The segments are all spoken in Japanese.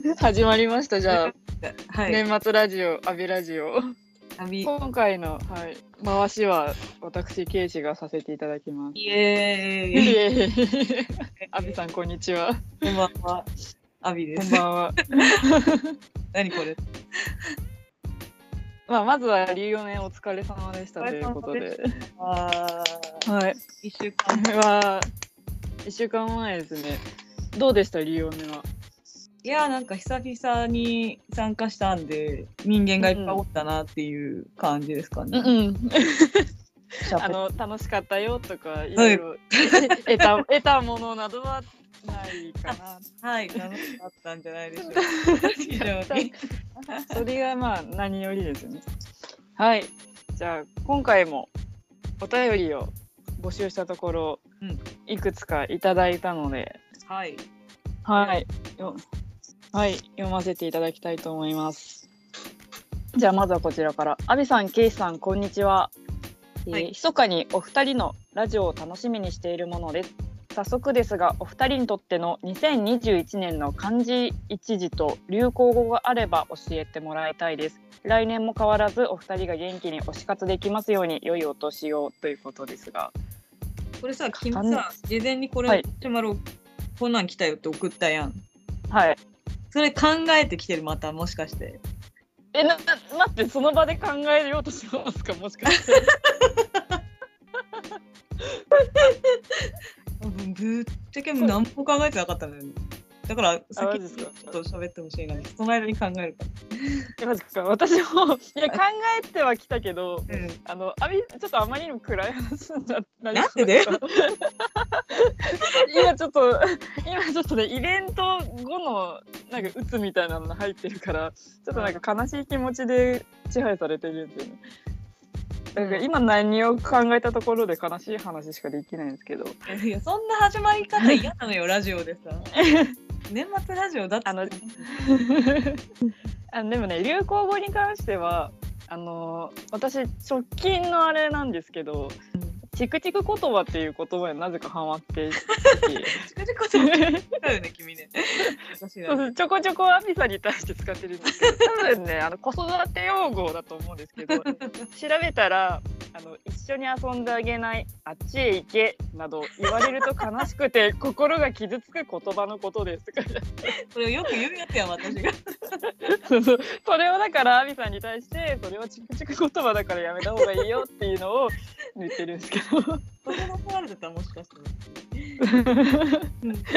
始まりました。じゃあ、はい。年末ラジオ阿部ラジオ。旅今回の、はい、回しは私ケイシがさせていただきます。イエーいイ。えいえ阿部さんこんにちは。こんばんは。アビです。こんばんは。何これ？まあまずは竜4年お疲れ様でしたということで。あはい。あ、一週間。は1週間前ですね。どうでした？竜4年はいや、なんか久々に参加したんで、人間がいっぱいおったなっていう感じですかね。うんシャープあの楽しかったよとかいろいろ得た 得たものなどはないかなはい、楽しかったんじゃないでしょうか。非常に。それがまあ何よりですよね。はい。じゃあ今回もお便りを募集したところ、うんいくつかいただいたので、はい。はい。よはい、読ませていただきたいと思います。じゃあまずはこちらから。阿部さん、ケイさん、こんにちは。えーはい密かにお二人のラジオを楽しみにしているものです。早速ですが、お二人にとっての2021年の漢字一字と流行語があれば教えてもらいたいです。来年も変わらずお二人が元気に推し活できますように良いお年をということですが。これさ、君さ、事前にこれ、はいちまろこんなん来たよって送ったやん。はい。それ考えてきてる、また、もしかして。え、な、な待って、その場で考えようとしますかもしかして。うんぶっちゃけもう何も考えてなかったのよね。だから、マ先にちょっと喋ってほしいな。その間に考えるか私もいや考えてはきたけどら。うん。あのあみちょっとあまりにも暗い話にななりでで 今ちょっと今ちょっとねイベント後のなんか鬱みたいなのが入ってるからちょっとなんか悲しい気持ちで支配されてるんですよね。だから今何を考えたところで悲しい話しかできないんですけどいや、そんな始まり方嫌なのよ、ラジオでさ。年末ラジオだって。あの あのでもね流行語に関してはあの私直近のあれなんですけどチクチク言葉っていう言葉になぜかハマっていて。チクチクそうだよね、君ね。ちょこちょこアピさんに対して使ってるんですけど多分ねあの子育て用語だと思うんですけど 調べたらあの一緒に遊んであげないあっちへ行けなど言われると悲しくて心が傷つく言葉のことです。とかそれをよく言うやつやん、私が。そうそう。それをだからアビさんに対してそれはチクチク言葉だからやめた方がいいよっていうのを言ってるんですけどそれの取られてたらもしかして。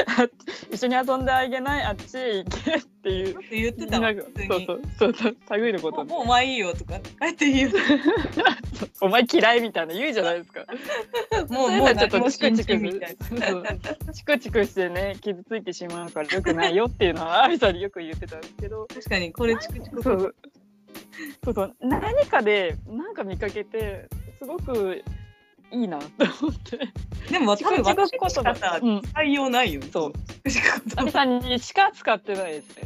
あ一緒に遊んであげないあっちへ行けっていう言ってた。そうそうそうそう類のこともうお前いいよとか、帰っていいよ。お前嫌いみたいな言うじゃないですか。もう、もうちょっとチクチクチクチクしてね傷ついてしまうから良くないよっていうのはアビさんによく言ってたんですけど確かに、これチクチク。そうそうそう何かでなんか見かけてすごくいいなと思って。でも、多分私ク言葉しかさ、うん。使いようないよ。そう。チクチク言葉アビさんにしか使ってないですね。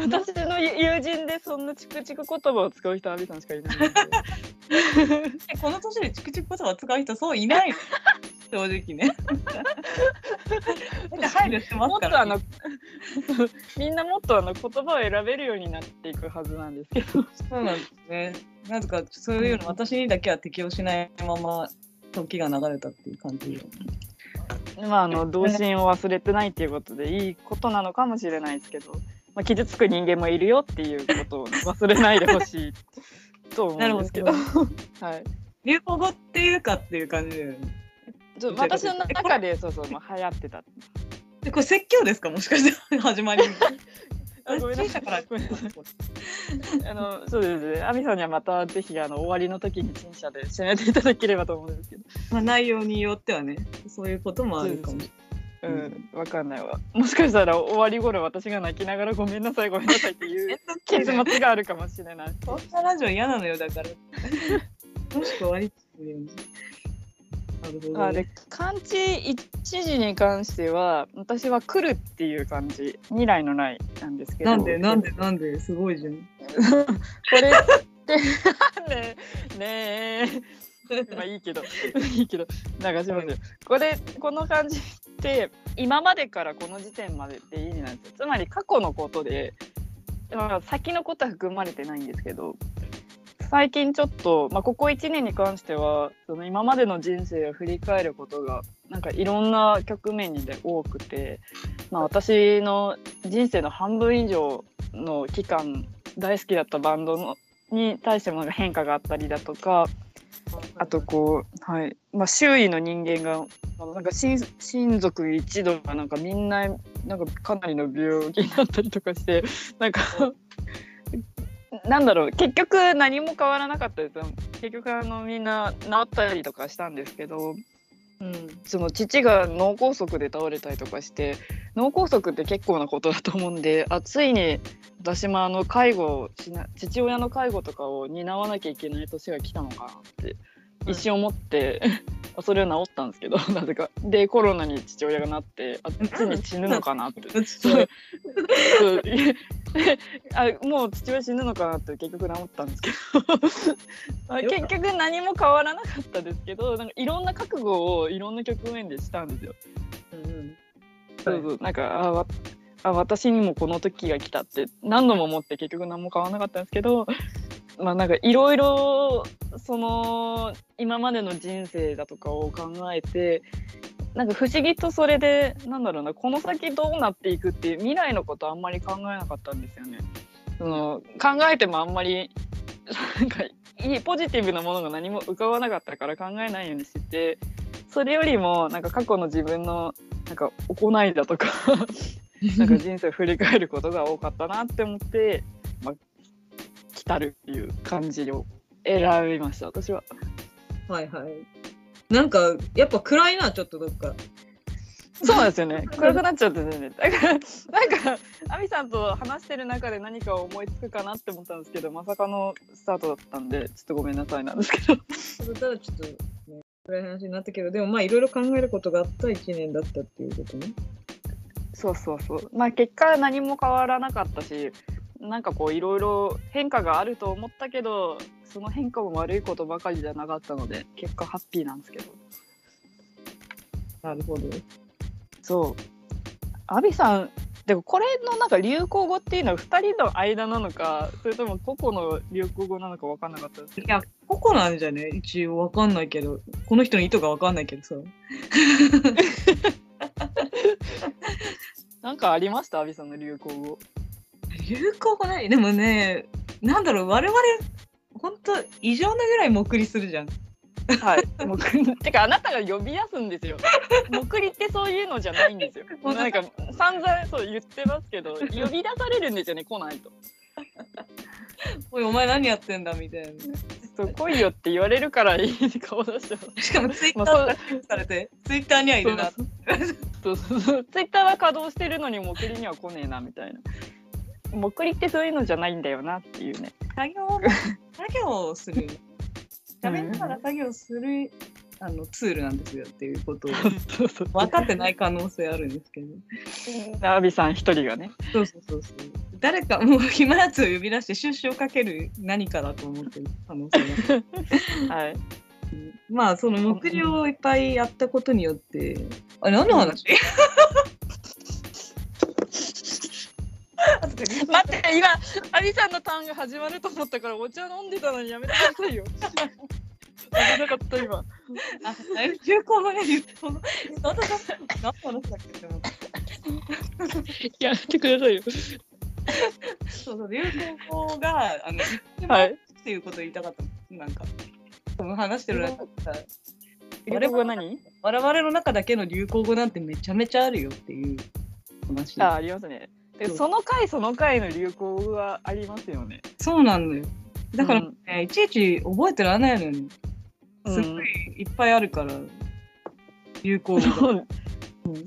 私の友人でそんなチクチク言葉を使う人はアビさんしかいない この年でチクチク言葉使う人そういないの？正直ね。てますから、もっとあのみんなもっとあの言葉を選べるようになっていくはずなんですけどそうなんですね。なぜかそういうの私にだけは適応しないまま時が流れたっていう感じで。まああの童心を忘れてないっていうことでいいことなのかもしれないですけど、まあ、傷つく人間もいるよっていうことを忘れないでほしいと思うんですけどなはい、流行語っていうかっていう感じだよね。私の中でそうそう、まあ、流行ってたでこれ説教ですか？もしかして 始まり ごめんなさいあのそうですね亜美さんにはまたぜひあの終わりの時に陳謝で締めていただければと思うんですけどまあ内容によってはね、そういうこともあるかもしれない。うん、わかんないわ。もしかしたら終わり頃私が泣きながらごめんなさいごめんなさいっていう結末があるかもしれない。そんなラジオ嫌なのよだから。もしく終わりっていう。あで漢字一字に関しては私は来るっていう漢字未来のないなんですけど。なんでなんでなんですごいじゃん。これってねえねえまあいいけど いいけど流しますよ。これこの漢字っって今までからこの時点までって意味なんですよつまり過去のことで、まあ、先のことは含まれてないんですけど最近ちょっと、まあ、ここ1年に関してはその今までの人生を振り返ることがなんかいろんな局面にで多くて、まあ、私の人生の半分以上の期間大好きだったバンドのに対してもなんか変化があったりだとかあとこう、はいまあ、周囲の人間がなんか親親族一同がなんかみんななんかかなりの病気になったりとかしてなんかなんだろう結局何も変わらなかったです。よ結局あのみんな治ったりとかしたんですけど、うん、その父が脳梗塞で倒れたりとかして脳梗塞って結構なことだと思うんであついに私もあの介護しな父親の介護とかを担わなきゃいけない年が来たのかなって一瞬思って、それは治ったんですけど なぜか。でコロナに父親がなってあついに死ぬのかなって。そう。そう。あもう父親死ぬのかなって結局治ったんですけど。あ結局何も変わらなかったですけどなんかいろんな覚悟をいろんな局面でしたんですよ。うんそうそう。なんかあわあ私にもこの時が来たって何度も思って結局何も変わらなかったんですけどまあなんかいろいろその今までの人生だとかを考えてなんか不思議とそれでなんだろうなこの先どうなっていくっていう未来のことあんまり考えなかったんですよね。その考えてもあんまりなんかいいポジティブなものが何も浮かばなかったから考えないようにしててそれよりもなんか過去の自分のなんか行いだとか なんか人生を振り返ることが多かったなって思って、まあ、来たるっていう感じを選びました私は。はいはい。なんかやっぱ暗いなちょっとどっか。そうなんですよね 暗くなっちゃってねだからなんか亜美さんと話してる中で何かを思いつくかなって思ったんですけどまさかのスタートだったんでちょっとごめんなさいなんですけどそれたらちょっと、ね、暗い話になったけどでもまあいろいろ考えることがあった1年だったっていうことね。そうそうそうまあ結果何も変わらなかったしなんかこういろいろ変化があると思ったけどその変化も悪いことばかりじゃなかったので結果ハッピーなんですけど。なるほど。そう。阿ビさんでもこれのなんか流行語っていうのは2人の間なのかそれとも個々の流行語なのか分かんなかったですいや、ここなんじゃね？一応わかんないけど、この人の意図がわかんないけどさ。なんかありました？阿ビさんの流行語流行語ないでもね、なんだろう、我々、ほんと異常なぐらいもくりするじゃん。はい、もうてかあなたが呼び出すんですよ。もくりってそういうのじゃないんですよ。本当なんか散々そう言ってますけど、呼び出されるんですよね。来ないと。おい、お前何やってんだみたいな。そう来いよって言われるからいい顔出してます。しかもツイッターがされて、ツイッターにはいるな。そうそうそう。ツイッターは稼働してるのにもくりには来ねえなみたいな。もくりってそういうのじゃないんだよなっていうね。作業も 作業をする。喋りながら作業する、あのツールなんですよっていうことを。分かってない可能性あるんですけど。アビさん一人がね。そうそうそうそう。誰かもう暇なやつを呼び出して出資をかける何かだと思ってる可能性が。はい。まあその目標をいっぱいやったことによって、あれ何の話？待って今アビさんのターンが始まると思ったからお茶飲んでたのにやめてくださいよ。危なかった今。あ、流行語ね言った。何話何の話だっけって思ったやめてくださいよ。そうそう流行語があのはい。っていうことを言いたかったなんか。その話してる中でさ流行語何？我々の中だけの流行語なんてめちゃめちゃあるよっていう話。あありますね。でその回その回の流行語がありますよね。そうなんだよ。だから、うんねいちいち覚えてられないのよね。すうんごいいっぱいあるから、流行語が。そう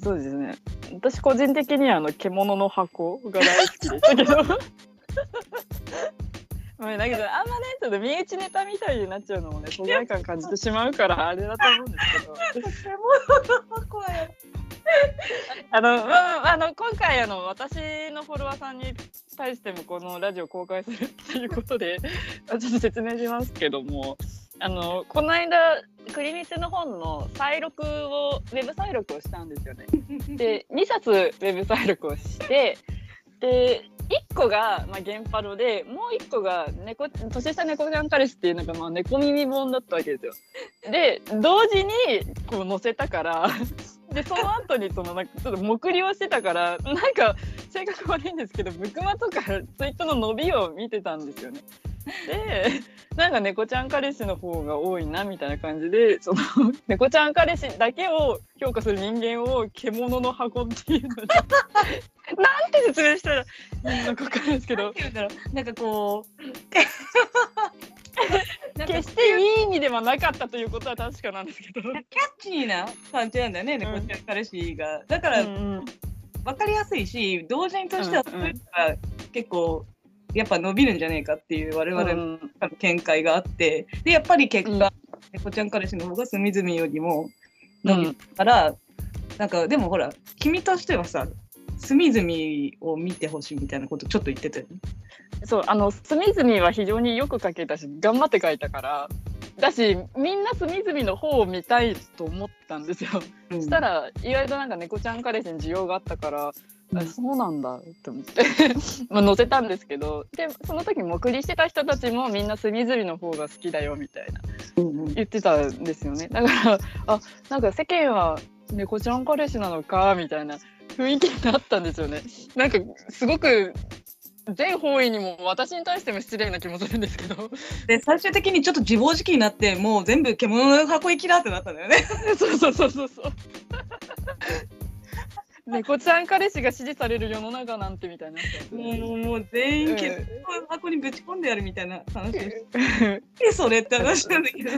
そうですね。私個人的にはあの獣の箱が大好きでしたけど。だけどあんまねちょっと身内ネタみたいになっちゃうのもね 疎外感感じてしまうからあれだと思うんですけど怖い。あの、まあ、あの今回あの私のフォロワーさんに対してもこのラジオ公開するっていうことであ ちょっと説明しますけどもあのこの間クリニチの本の再録をウェブ再録をしたんですよね。で2冊ウェブ再録をしてで1個が、まあ、原パロでもう1個が猫年下猫ちゃん彼氏っていうなんかまあ猫耳本だったわけですよ。で同時にこう載せたからでその後にそのなんかちょっと目りをしてたからなんか性格悪いんですけどブクマとかツイッターの伸びを見てたんですよね。でなんか猫ちゃん彼氏の方が多いなみたいな感じでその猫ちゃん彼氏だけを評価する人間を獣の箱っていうのでなんて説明したらいいのか分かるんですけどなんて言うんだろうなんかこう 決していい意味ではなかったということは確かなんですけど。キャッチーな感じなんだよね、ん。猫ちゃん彼氏が。だから、うんうん。分かりやすいし、同人としてはうんそういうのが結構、やっぱ伸びるんじゃねえかっていう我々の見解があって、で、やっぱり結果、猫ちゃん彼氏の方が隅々よりも伸びるから、なんか、でもほら、君としてはさ、隅々を見てほしいみたいなことちょっと言ってたよね。そうあの隅々は非常によく書けたし頑張って書いたからだしみんな隅々の方を見たいと思ったんですよ。うん。したら意外となんか猫ちゃん彼氏に需要があったから、うん。あそうなんだって思って。まあ載せたんですけどでその時目りしてた人たちもみんな隅々の方が好きだよみたいなうんうん。言ってたんですよね。だからあなんか世間は猫ちゃん彼氏なのかみたいな雰囲気になったんですよね。なんかすごく全方位にも私に対しても失礼な気もするんですけどで、最終的にちょっと自暴自棄になって、もう全部獣の箱行きだってなったんだよね。そうそうそうそうそう猫ちゃん彼氏が支持される世の中なんてみたいにな。もうもう全員獣の箱にぶち込んでやるみたいな話をして、えそれって話なんだけど。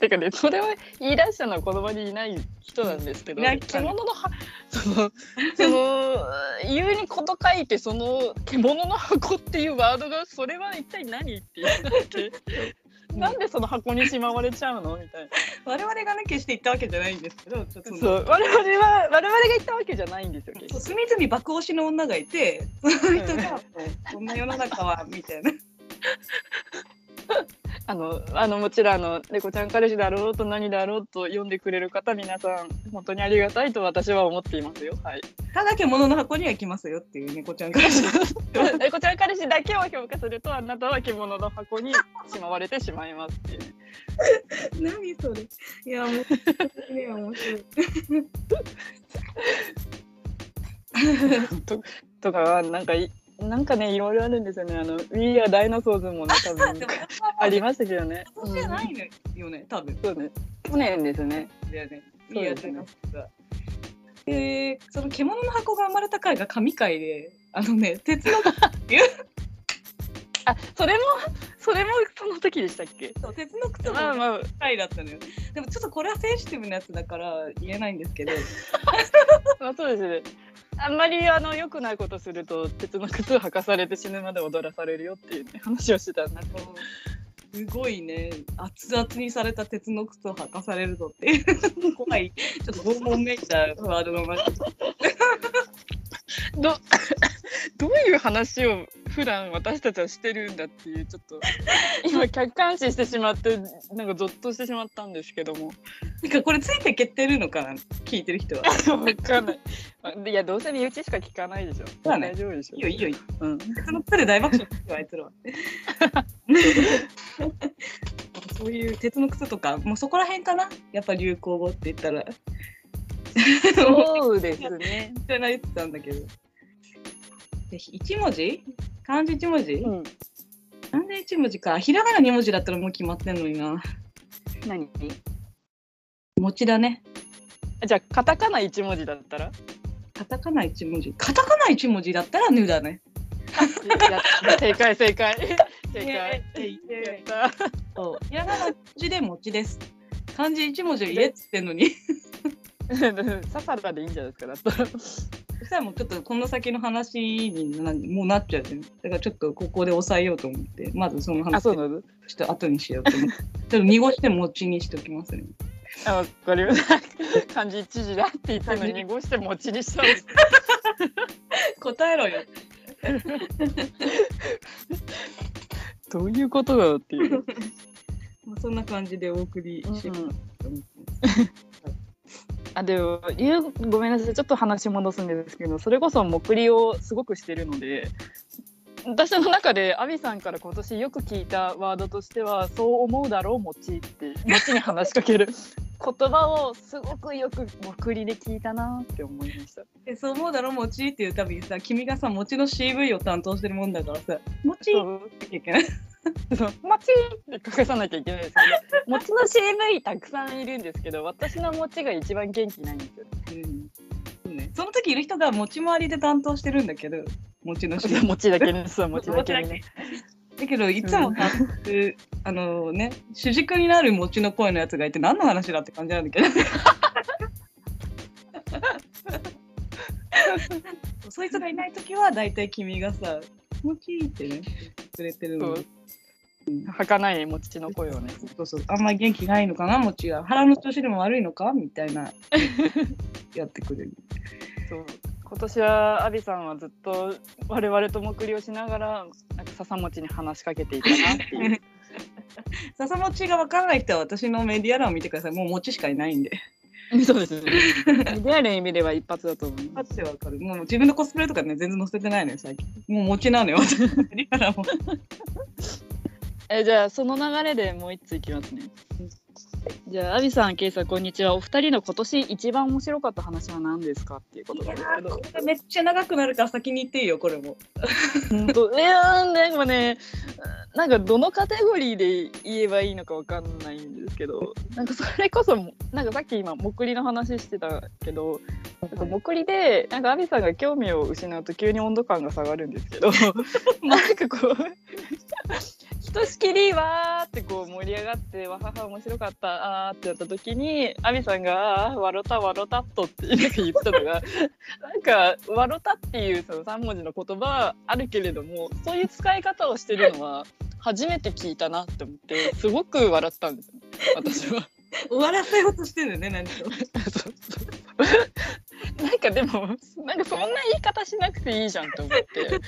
てかねそれを言い出したのはこの場にいない人なんですけど獣のは そのその言うにこと書いてその獣の箱っていうワードがそれは一体何って言ってなんでその箱にしまわれちゃうの？みたいな。我々がね決して言ったわけじゃないんですけど、ちょっとそう。我々は我々が言ったわけじゃないんですよ隅々爆押しの女がいて、その人が、こんな世の中はみたいな。あのあのもちろんあの猫ちゃん彼氏であろうと何であろうと読んでくれる方皆さん本当にありがたいと私は思っていますよ。はい。ただ獣の箱には来ますよっていう猫ちゃんからして。猫ちゃん彼氏だけを評価するとあなたは獣の箱にしまわれてしまいますっていうね。何それ。いや、もう、ね、面白い。ととかなんかいなんかねいろいろあるんですよね。あの We Are Dinosaurs もね 多分ありましたけどね。今年じゃないのよね、多分。そうね。去年ですね。だよね。そうですねいいやつがで、その獣の箱が生まれた回が神回で、あのね、鉄の あそれもそれもその時でしたっけ？そう鉄の靴のまあまあ回だったのよ。でもちょっとこれはセンシティブなやつだから言えないんですけど、まあそうですね。あんまりあの良くないことすると鉄の靴を履かされて死ぬまで踊らされるよっていう、ね、話をしてたんであのすごいね、熱々にされた鉄の靴を履かされるぞっていう。怖い、ちょっと拷問めいたワードの前 どどういう話を普段私たちはしてるんだっていうちょっと今客観視してしまってなんかゾッとしてしまったんですけどもなんかこれついてけってるのかな、聞いてる人は。分かんないあいやどうせ身内しか聞かないでしょ大丈夫でしょいいよいいよいいよ。うん、鉄の靴で大爆笑してるあいつらは。そういう鉄の靴とか、もうそこら辺かな、やっぱ流行語って言ったら。そうですね、知らないってたんだけど。で一文字？漢字一文字、うん、漢字一文字か。ひらがな二文字だったらもう決まってんのにな。何？餅だね。じゃあカタカナ一文字だったら？カタカナ一文字。カタカナ一文字だったらぬだね。正解正解 正解そう。ひらがな字で餅です。漢字一文字を言えっつってんのに。ササラでいいんじゃないですかだったらそしたらもうちょっとこの先の話になもうなっちゃうじゃん。だからちょっとここで抑えようと思って、まずそのあ話ちょっと後にしようと思って。ちょっと濁して餅にしておきますね。あわかりました漢字一字だって言ったのに濁して餅にしたんです答えろよ。どういうことだよっていう まあそんな感じでお送りしようかなと思ってます。あでもごめんなさいちょっと話戻すんですけどそれこそ目りをすごくしてるので私の中でアビさんから今年よく聞いたワードとしては「そう思うだろうもち」ってもちに話しかける 言葉をすごくよく目りで聞いたなって思いました。でそう思うだろもちっていうたびにさ君がさもちの CV を担当してるもんだからさもちっていけない。そう「もち」って書かさなきゃいけないですけど餅の CV たくさんいるんですけど私の餅が一番元気ないんですよ。うん。ね、その時いる人が持ち回りで担当してるんだけど餅の CV 餅 だけにそう餅だけにね。だけどいつもさ、あのね主軸になる餅の声のやつがいて何の話だって感じなんだけど。そいつがいない時はだいたい君がさ「餅」ってねくれてるの儚い餅の声をね。そうそう。あんまり元気ないのかな？餅が。腹の調子でも悪いのか？みたいな。やってくれる。そう。今年はアビさんはずっと我々と目りをしながらなんか笹餅に話しかけていたなっていう。笹餅が分からない人は私のメディア欄を見てください。もう餅しかいないんで。そうですね。リアルに意味では一発だと思います。パッてわかる。もう自分のコスプレとかね全然載せてないのよ最近。もう餅なのよ私のメディア欄もえじゃあその流れでもう一ついきますね。じゃあアビさん、ケイさんこんにちは。お二人の今年一番面白かった話は何ですかっていうことなんですけど。これめっちゃ長くなるから先に言っていいよこれも本当？いやーなんかねなんかどのカテゴリーで言えばいいのかわかんないんですけどなんかそれこそなんかさっき今もくりの話してたけどなんかもくりでなんかアビさんが興味を失うと急に温度感が下がるんですけど なんかこうひとしきりわーってこう盛り上がってわはは面白かったあーってやった時にアビさんがあー「わろたわろたっと」ってなんか言ったのがなんか「わろた」っていうその3文字の言葉はあるけれどもそういう使い方をしてるのは初めて聞いたなって思ってすごく笑ったんですよね私は。終わらせようとしてるよね何とそうそうなんかでもなんかそんな言い方しなくていいじゃんと思って。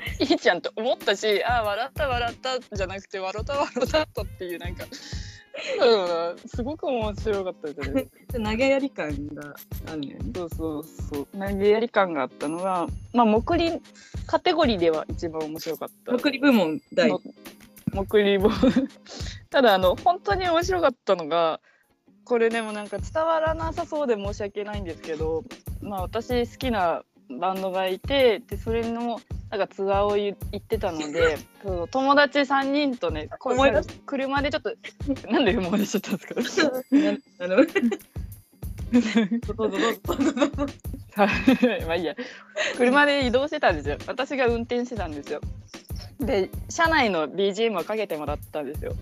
いいじゃんと思ったしあ笑った笑ったじゃなくて笑った笑ったっていうなんか、うん、すごく面白かったですね。投げやり感があるね。そうそうそう。投げやり感があったのがまあ目りカテゴリーでは一番面白かった。送り部門第。の目りも ただあの本当に面白かったのがこれでもなんか伝わらなさそうで申し訳ないんですけどまあ私好きなバンドがいてでそれのなんかツアーを行ってたので そう友達3人とね車でちょっとなんで思い出しちゃったんですか？あのどうぞどうぞ。まあいいや。車で移動してたんですよ。私が運転してたんですよ。で車内の BGM をかけてもらったんですよ。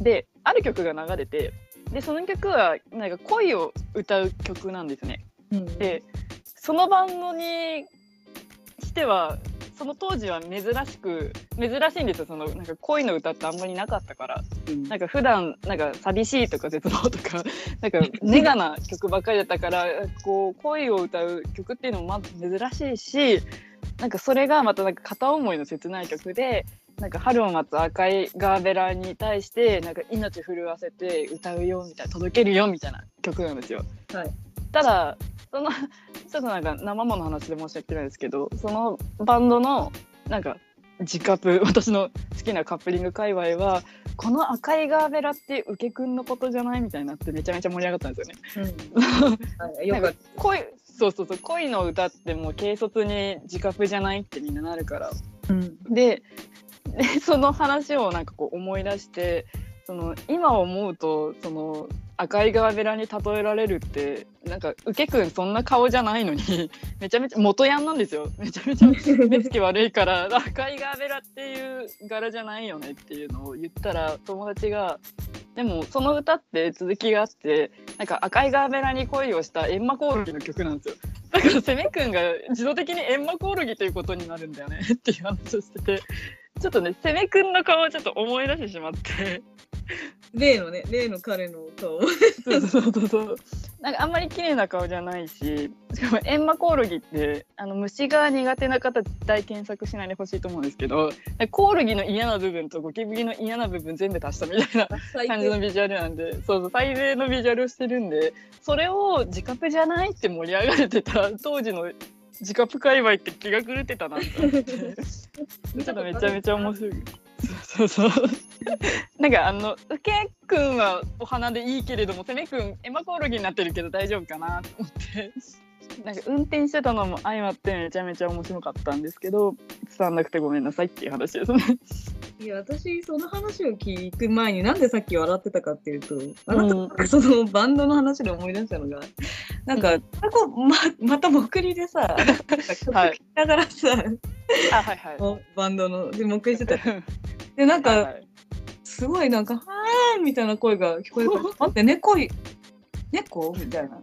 である曲が流れてでその曲はなんか恋を歌う曲なんですね。うん。でそのバンドにしてはその当時は珍しく珍しいんですよ。そのなんか恋の歌ってあんまりなかったから。うん。なんか普段なんか寂しいとか絶望とか なんかネガな曲ばっかりだったからこう恋を歌う曲っていうのもまず珍しいしなんかそれがまたなんか片思いの切ない曲でなんか春を待つ赤いガーベラに対してなんか命震わせて歌うよみたいな届けるよみたいな曲なんですよ。はい。ただそのちょっとなんか生もの話で申し訳ないですけどそのバンドのなんか自カップ私の好きなカップリング界隈はこの赤いガーベラって受けくんのことじゃないみたいになってめちゃめちゃ盛り上がったんですよね。はいよかっ恋そうそうそう恋の歌ってもう軽率に自カップじゃないってみんななるから。たうんででその話をなんかこう思い出してその今思うとその赤いガーベラに例えられるってなんか受けくんそんな顔じゃないのに めちゃめちゃ元ヤンなんですよ。めちゃめちゃ目つき悪いから 赤いガーベラっていう柄じゃないよねっていうのを言ったら友達がでもその歌って続きがあってなんか赤いガーベラに恋をしたエンマコオロギの曲なんですよ。だから攻めくんが自動的にエンマコオロギということになるんだよねっていう話をしてて。ちょっとね攻めくんの顔をちょっと思い出してしまって。例のね例の彼の顔。そうそうそうそう。なんかあんまり綺麗な顔じゃないししかもエンマコオロギってあの虫が苦手な方絶対検索しないでほしいと思うんですけどコオロギの嫌な部分とゴキブリの嫌な部分全部足したみたいな感じのビジュアルなんでそうそう最低のビジュアルをしてるんでそれを自覚じゃないって盛り上がれてた当時の自覚界隈って気が狂ってたなって思ってちょっとめちゃめちゃ面白い。そうそうそう。なんかあのうけくんはお花でいいけれどもてめくんエマコオロギになってるけど大丈夫かなと思ってなんか運転してたのも相まってめちゃめちゃ面白かったんですけど伝わんなくてごめんなさいっていう話ですね。いや私その話を聞く前になんでさっき笑ってたかっていうとあなたがそのバンドの話で思い出したのが、なんか、こままた僕りでさ、はい、ながらさ、あはいはい、バンドので黙りしてた。でなんか、はい、すごいなんか「はーみたいな声が聞こえるから「待って猫い猫?」みたいな。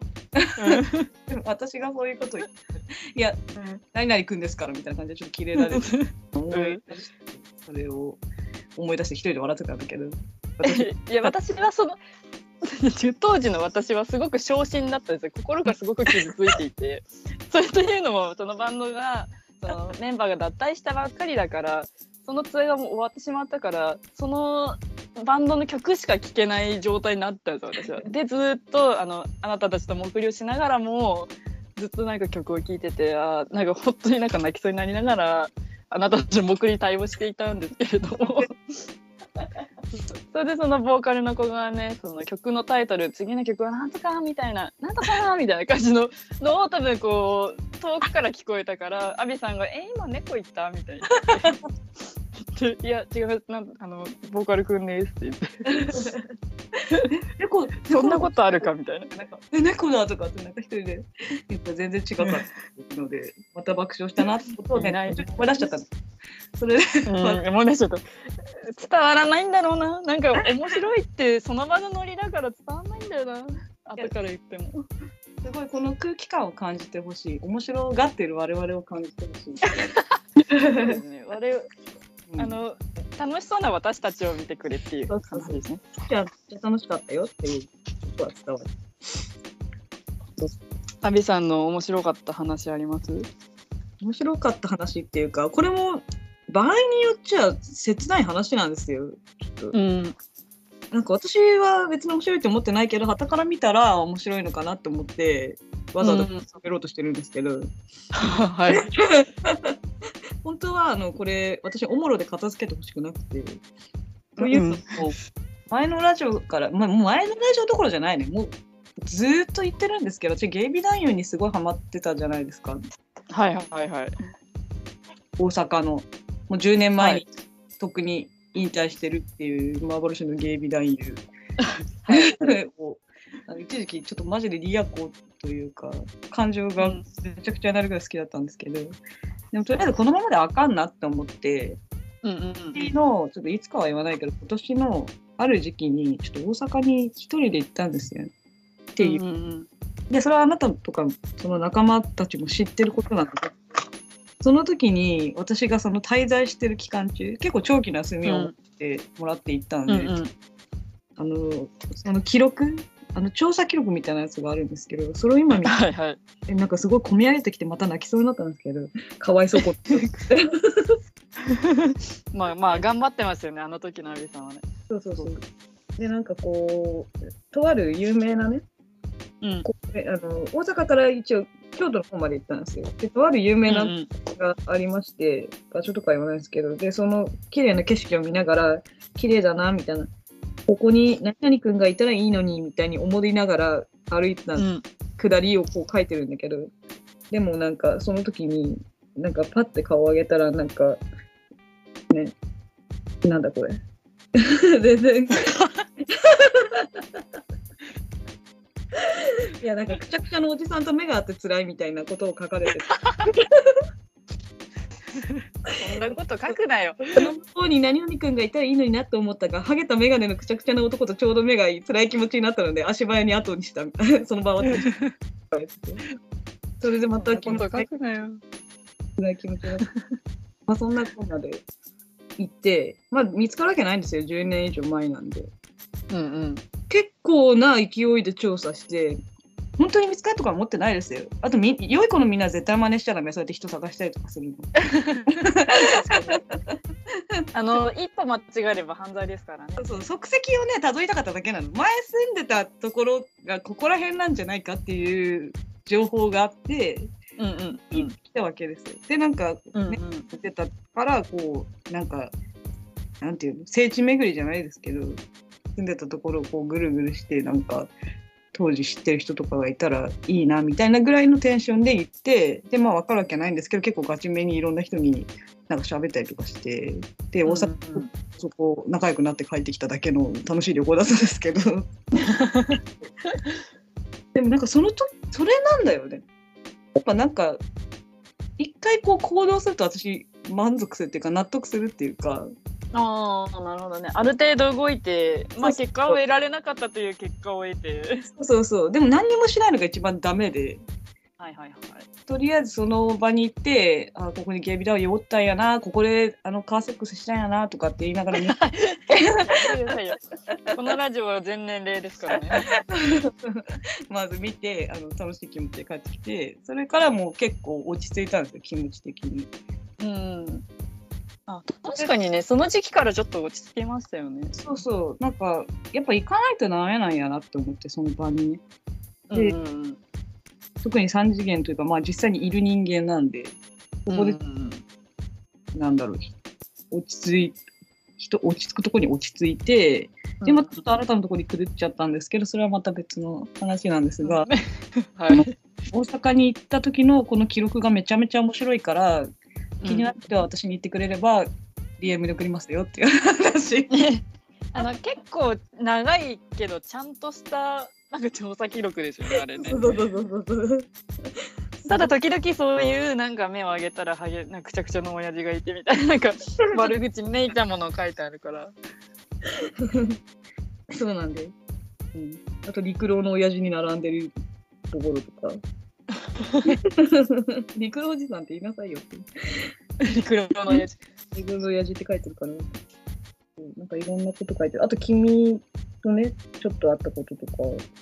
でも私がそういうこと言って「いや、うん、何々くんですから」みたいな感じでちょっとキレられて、それを思い出して一人で笑ってたんだけど。いや私はその当時の私はすごく昇進だったんですよ。心がすごく傷ついていて。それというのもそのバンドがそのメンバーが脱退したばっかりだからそのツアーがもう終わってしまったからそのバンドの曲しか聴けない状態になったんですよ私は。でずっとあのあなたたちと目標しながらもずっとなんか曲を聴いててあなんか本当になんか泣きそうになりながらあなたたちの目に対応していたんですけれども それでそのボーカルの子がねその曲のタイトル次の曲はなんとかみたいななんとかみたいな感じののを多分こう遠くから聞こえたからアビさんが「え今猫行った?」みたいな。いや違うなんあのボーカルくんですって言って。猫そんなことあるかみたいな。なんかえ猫だとかってなんか一人でやっぱ全然違かったのでまた爆笑したなってことをね思い出しちゃったの。それで、思い出しちゃった。伝わらないんだろうななんか面白いってその場のノリだから伝わらないんだよな後から言っても。すごいこの空気感を感じてほしい面白がってる我々を感じてほしい。そうですね我々あの楽しそうな私たちを見てくれっていう感じですね。じゃあ楽しかったよっていうことは伝わる。アビさんの面白かった話あります？面白かった話っていうかこれも場合によっちゃ切ない話なんですよ。ちょっと、うん、なんか私は別に面白いと思ってないけどはたから見たら面白いのかなと思ってわざわざ喋ろうとしてるんですけど、うん、はい。本当はあのこれ私おもろで片付けてほしくなくて。というのも、前のラジオから、まあ、前のラジオどころじゃないね。もうずっと言ってるんですけど私ゲイビ男優にすごいハマってたじゃないですか。はいはいはい。大阪のもう10年前に、特に引退してるっていう幻のゲイビ男優。を一時期ちょっとマジでリアコというか感情がめちゃくちゃなるぐらい好きだったんですけど、でもとりあえずこのままであかんなって思って、うんうんうん、のちょっといつかは言わないけど今年のある時期にちょっと大阪に一人で行ったんですよ。っていう。うんうんうん、でそれはあなたとかその仲間たちも知ってることなのでその時に私がその滞在してる期間中結構長期な休みを持ってもらって行ったんで、うんうん。うん、あのその記録あの調査記録みたいなやつがあるんですけどそれを今見て、はいはい、なんかすごい込み上げてきてまた泣きそうになったんですけどかわいそうこって。まあまあ頑張ってますよねあの時のアビさんはね。そうそうそう。でなんかこうとある有名なね、うん、こあの大阪から一応京都の方まで行ったんですよ。でとある有名ながありまして、うんうん、場所とか言わないですけどでその綺麗な景色を見ながら綺麗だなみたいな。ここに何々君がいたらいいのにみたいに思いながら歩いてた下りをこう書いてるんだけど、でもなんかその時になんかパッて顔を上げたらなんかねなんだこれ。全然 いやなんかくちゃくちゃのおじさんと目があって辛いみたいなことを書かれてて そんなこと書くなよ。その向こうに何々君がいたらいいのになと思ったが、ハゲた眼鏡のくちゃくちゃな男とちょうど目がいい、辛い気持ちになったので、足早に後にした、その場は。それでまた気持ち辛い気持ちになった。まあそんなこんなで行って、まあ見つかるわけないんですよ、10年以上前なんで。うんうん、結構な勢いで調査して、本当に見つかるとか思ってないですよ。あとみ、良い子のみんな絶対真似しちゃダメ。そうやって人探したりとかするの。あの一歩間違えれば犯罪ですからね。そうそう、足跡をね、たどりたかっただけなの。前住んでたところがここら辺なんじゃないかっていう情報があって、うんうんうん。来たわけですよ。で、なんか、うんうんね、出たから、こう、なんか、なんていうの、聖地巡りじゃないですけど、住んでたところをこうぐるぐるして、なんか、当時知ってる人とかがいたらいいなみたいなぐらいのテンションで行ってでまあ分かるわけないんですけど結構ガチめにいろんな人になんか喋ったりとかしてで大阪、うん。うんそこ仲良くなって帰ってきただけの楽しい旅行だったんですけど。でもなんかそのとそれなんだよね。やっぱなんか一回こう行動すると私満足するっていうか納得するっていうかああなるほどね。ある程度動いて、まあそうそう結果を得られなかったという結果を得て。そうそうでも何にもしないのが一番ダメではいはいはい。とりあえずその場に行ってあここにゲビラを酔ったんやなここであのカーセックスしたんやなとかって言いながら見このラジオは全年齢ですからね。まず見てあの楽しい気持ちで帰ってきてそれからもう結構落ち着いたんですよ気持ち的に。うん。あ確かにねその時期からちょっと落ち着きましたよね。そうそう。なんかやっぱ行かないとダメなんやなって思ってその場に。ねでうんうん。特に3次元というかまあ実際にいる人間なんでここで、うんうんなんだろう落ち着い人落ち着くところに落ち着いてでまたちょっと新たなところに狂っちゃったんですけどそれはまた別の話なんですが、はい。大阪に行った時のこの記録がめちゃめちゃ面白いから気になっては私に言ってくれれば DM で送りますよっていう話。あの結構長いけどちゃんとしたなんか調査記録ですよねあれね。ただ時々そういうなんか目を上げたらはげなんかくちゃくちゃの親父がいてみたいななんか 悪口めいたものを書いてあるからそうなんで。うん、あと陸郎の親父に並んでるところとか。陸郎おじさんって言いなさいよって。陸郎の親父陸郎の親父って書いてるから。うんなんかいろんなこと書いてる。あと君とね、ちょっと会ったこととか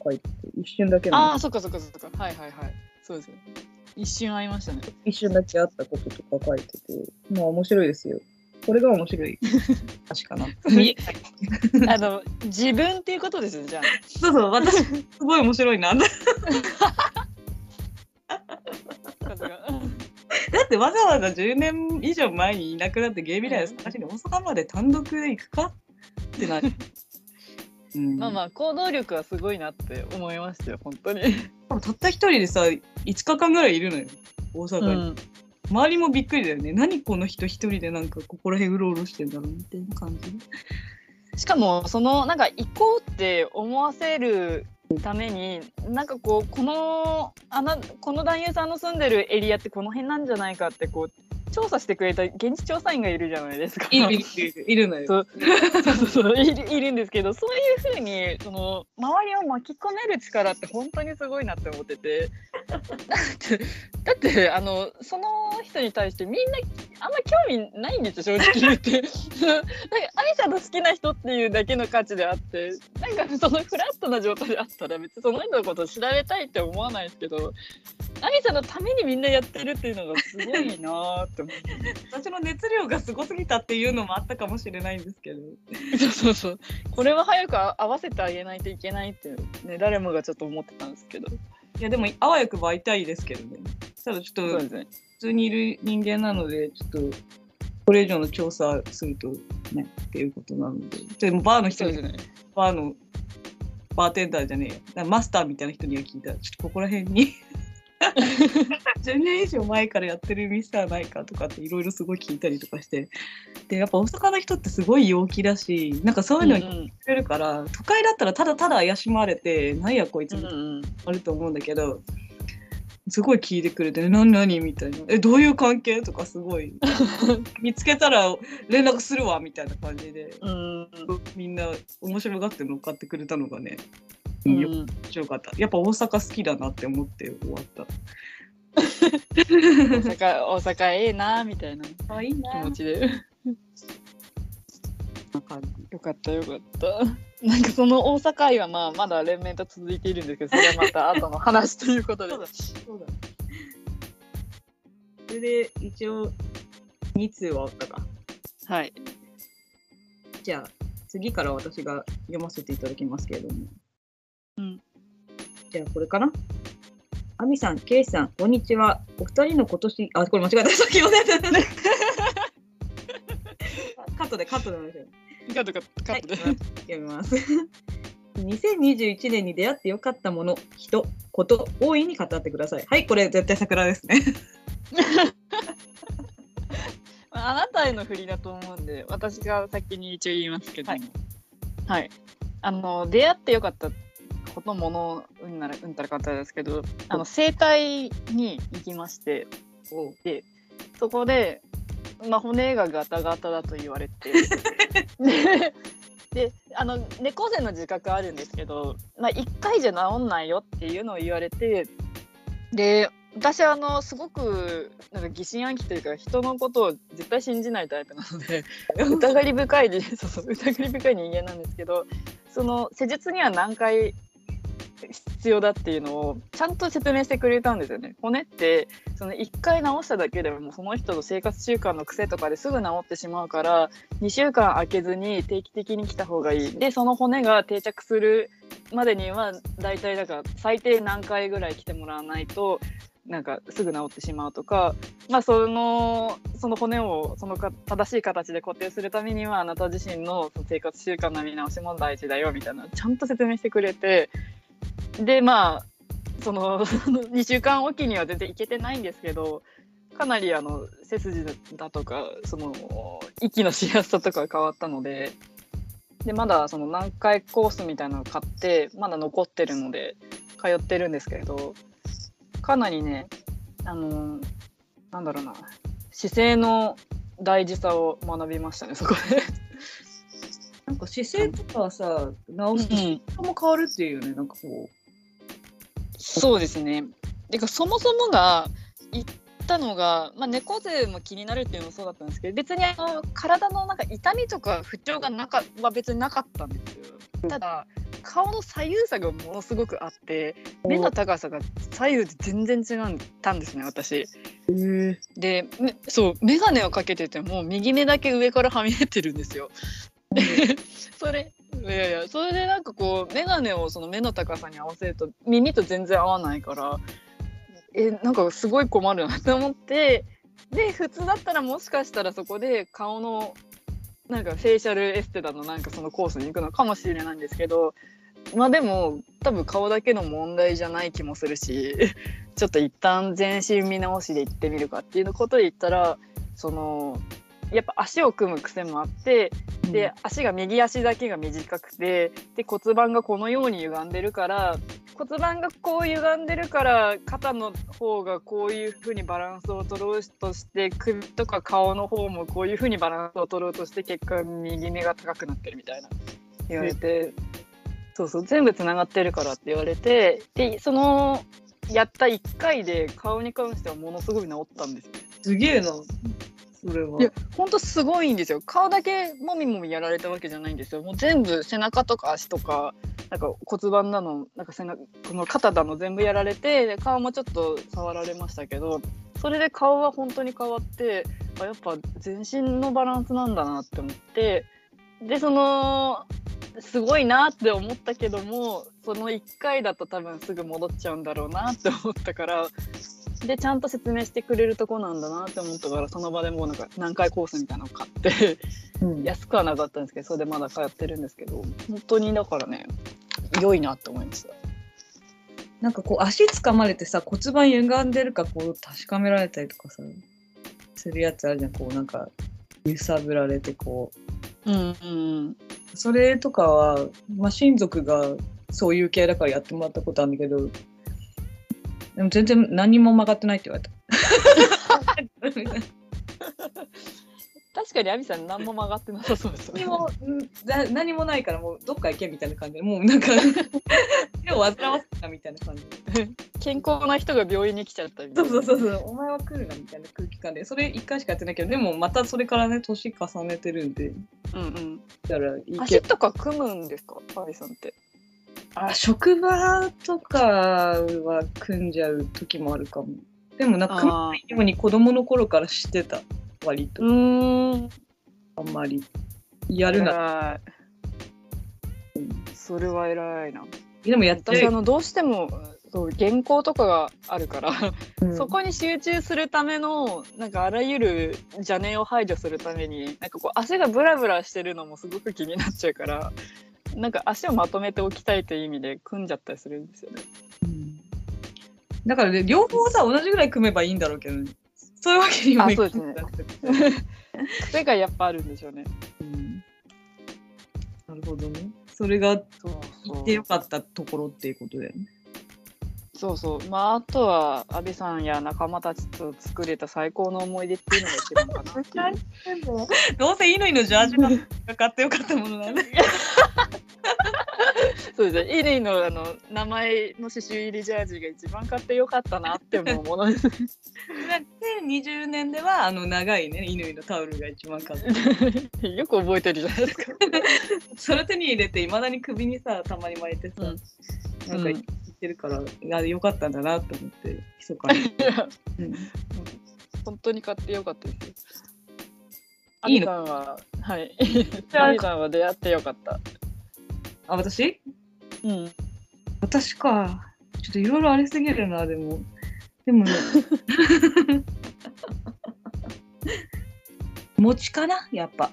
書いてて、一瞬だけああそっかそっかそっかはいはいはいそうですよ一瞬会いましたね一瞬だけ会ったこととか書いてて、まあ面白いですよ。これが面白い。確かな。あの自分っていうことですよじゃあそうそう、私、すごい面白いな。だってわざわざ10年以上前にいなくなってゲイ未来を探しに大阪まで単独で行くかってなる。うん、まあまあ行動力はすごいなって思いましたよ本当に、たった一人でさ、5日間ぐらいいるのよ、大阪に。周りもびっくりだよね。何この人一人でなんかここら辺うろうろしてんだろうみたいな感じ。しかもそのなんか行こうって思わせるためになんかこうこのあなこの男優さんの住んでるエリアってこの辺なんじゃないかってこう調査してくれた現地調査員がいるじゃないですか。いるいるのよ。そうそうそういるいるんですけどそういうふうにその周りを巻き込める力って本当にすごいなって思っててだってだってあのその人に対してみんなあんま興味ないんですよ正直言ってなんか愛さんの好きな人っていうだけの価値であってなんかそのフラットな状態であったら別にその人のことを調べたいって思わないですけど愛さんのためにみんなやってるっていうのがすごいなーって思って。私の熱量がすごすぎたっていうのもあったかもしれないんですけど。そうそうそう。これは早く合わせてあげないといけないってね誰もがちょっと思ってたんですけど。いやでもあわよくば会いたいですけどね。ただちょっとね。通にいる人間なのでちょっとこれ以上の調査するとねっていうことなので。でもバーの人にそうですね。バーのバーテンダーじゃねえマスターみたいな人には聞いたらちょっとここら辺に 10年以上前からやってるミスターないかとかっていろいろすごい聞いたりとかして。でやっぱ大阪の人ってすごい陽気だしなんかそういうのにうんうんくれるから、都会だったらただただ怪しまれてなんやこいつうんみたいなうん。あると思うんだけど、すごい聞いてくれて「何何?」みたいな「えどういう関係?」とかすごい。見つけたら連絡するわみたいな感じで。うん。みんな面白がって乗っかってくれたのがね、面白かった。やっぱ大阪好きだなって思って終わった。大阪大阪ええなみたいな。あいい気持ちで。感じ。よかったよかった。なんかその大阪愛はまあまだ連綿と続いているんですけど、それはまた後の話ということでそう。だそうだ。それで一応2通はあったか。はい。じゃあ次から私が読ませていただきますけれども。うん。じゃあこれかな。あみさん、けいさん、こんにちは。お二人の今年、あ、これ間違えた。さっき読んでた。カットでカットでお願いします。カットカットカットで。読みます。2021年に出会ってよかったもの、人、こと、大いに語ってください。はい、これ絶対桜ですね。あなたへの振りだと思うんで、私が先に一応言いますけども。ははいい。あの、出会ってよかったこともの、うんなら、うんたらかったですけど、あの、整体に行きまして、で、そこで、まあ、骨がガタガタだと言われて、で、であの猫背の自覚あるんですけど、まあ、1回じゃ治んないよっていうのを言われてで私あのすごくなんか疑心暗鬼というか人のことを絶対信じないタイプなので疑り深いそうそう疑り深い人間なんですけどその施術には何回必要だっていうのをちゃんと説明してくれたんですよね。骨ってその1回治しただけでもその人の生活習慣の癖とかですぐ治ってしまうから2週間空けずに定期的に来た方がいいでその骨が定着するまでには大体だから最低何回ぐらい来てもらわないとなんかすぐ治ってしまうとか、まあ、そのその骨をそのか正しい形で固定するためにはあなた自身の生活習慣の見直しも大事だよみたいなちゃんと説明してくれてでまあその 2週間おきには全然行けてないんですけどかなりあの背筋だとかその息のしやすさとか変わったのででまだその何回コースみたいなのを買ってまだ残ってるので通ってるんですけれどかなりねあのなんだろうな姿勢の大事さを学びましたねそこで。なんか姿勢とかはさ、直すとも変わるっていうよね、なんかこそうですね。てかそもそもが言ったのが、まあ、猫背も気になるっていうのもそうだったんですけど別にあの体のなんか痛みとか不調がなかは別になかったんですよ。ただ顔の左右差がものすごくあって目の高さが左右で全然違ったんですね私。でめそう眼鏡をかけてても右目だけ上からはみ出てるんですよ。それいやいやそれでなんかこう眼鏡をその目の高さに合わせると耳と全然合わないからえなんかすごい困るなって思ってで普通だったらもしかしたらそこで顔のなんかフェイシャルエステだのなんかそのコースに行くのかもしれないんですけどまあでも多分顔だけの問題じゃない気もするし ちょっと一旦全身見直しで行ってみるかっていうことで言ったらそのやっぱ足を組む癖もあってで足が右足だけが短くてで骨盤がこのように歪んでるから骨盤がこう歪んでるから肩の方がこういう風にバランスを取ろうとして首とか顔の方もこういう風にバランスを取ろうとして結果右目が高くなってるみたいな。言われて。そうそう全部つながってるからって言われてでそのやった1回で顔に関してはものすごい治ったんですよ。すげえな、それは。いや本当すごいんですよ顔だけもみもみやられたわけじゃないんですよもう全部背中とか足とかなんか骨盤だのなんか背中この肩だの全部やられてで顔もちょっと触られましたけどそれで顔は本当に変わってあやっぱ全身のバランスなんだなって思ってでそのすごいなって思ったけどもその1回だと多分すぐ戻っちゃうんだろうなって思ったからでちゃんと説明してくれるとこなんだなって思ったからその場でもうなんか何回コースみたいなのを買ってうん。安くはなかったんですけどそれでまだ通ってるんですけど本当にだからね良いなって思いました。なんかこう足つかまれてさ骨盤歪んでるかこう確かめられたりとかさするやつあるじゃん。こうなんか揺さぶられてこう。うんうん。それとかは、まあ、親族がそういう系だからやってもらったことあるんだけどでも全然何も曲がってないって言われた。確かに亜美さん何も曲がってなさそうですよね何もんな何もないからもうどっか行けみたいな感じでもうなんか手を煩わせたみたいな感じ健康な人が病院に来ちゃったみたそいうな。そうそうそう、お前は来るなみたいな空気感で、それ1回しかやってないけど、でもまたそれからね、年重ねてるんで、うんうん。だから足とか組むんですか、アビさんって。あ職場とかは組んじゃう時もあるかも。でもなんか組まないように子供の頃から知ってた、割と。ーん。あんまり。やるな。それは偉いな。でもやってる。私あのどうしてもそう原稿とかがあるから、うんそこに集中するためのなんかあらゆる邪念を排除するためになんかこう足がブラブラしてるのもすごく気になっちゃうからなんか足をまとめておきたいという意味で組んじゃったりするんですよね。うんだからね、両方さ、同じぐらい組めばいいんだろうけどね。そういうわけにもいかあそうですね 癖がやっぱあるんでしょうね。うんなるほどね。それがそう言ってよかったところっていうことだよね。そうそうまああとは阿部さんや仲間たちと作れた最高の思い出っていうのが一番かなっていう。どうせ乾のジャージが買ってよかったものなんで。そうですね。イリーのあの名前の刺繍入りジャージが一番買ってよかったなって思うものです。2020年ではあの長いね乾のタオルが一番買った。よく覚えてるじゃないですか。それ手に入れていまだに首にさたまに巻いてさ、うんなんか言ってるから、あよかったんだなと思って密かに。うん本当に買ってよかったです。アいいの？ミさんははい。アミさんは出会ってよかった。あ私？うん。私か。ちょっといろいろありすぎるな、でも。でもね。餅かな？やっぱ。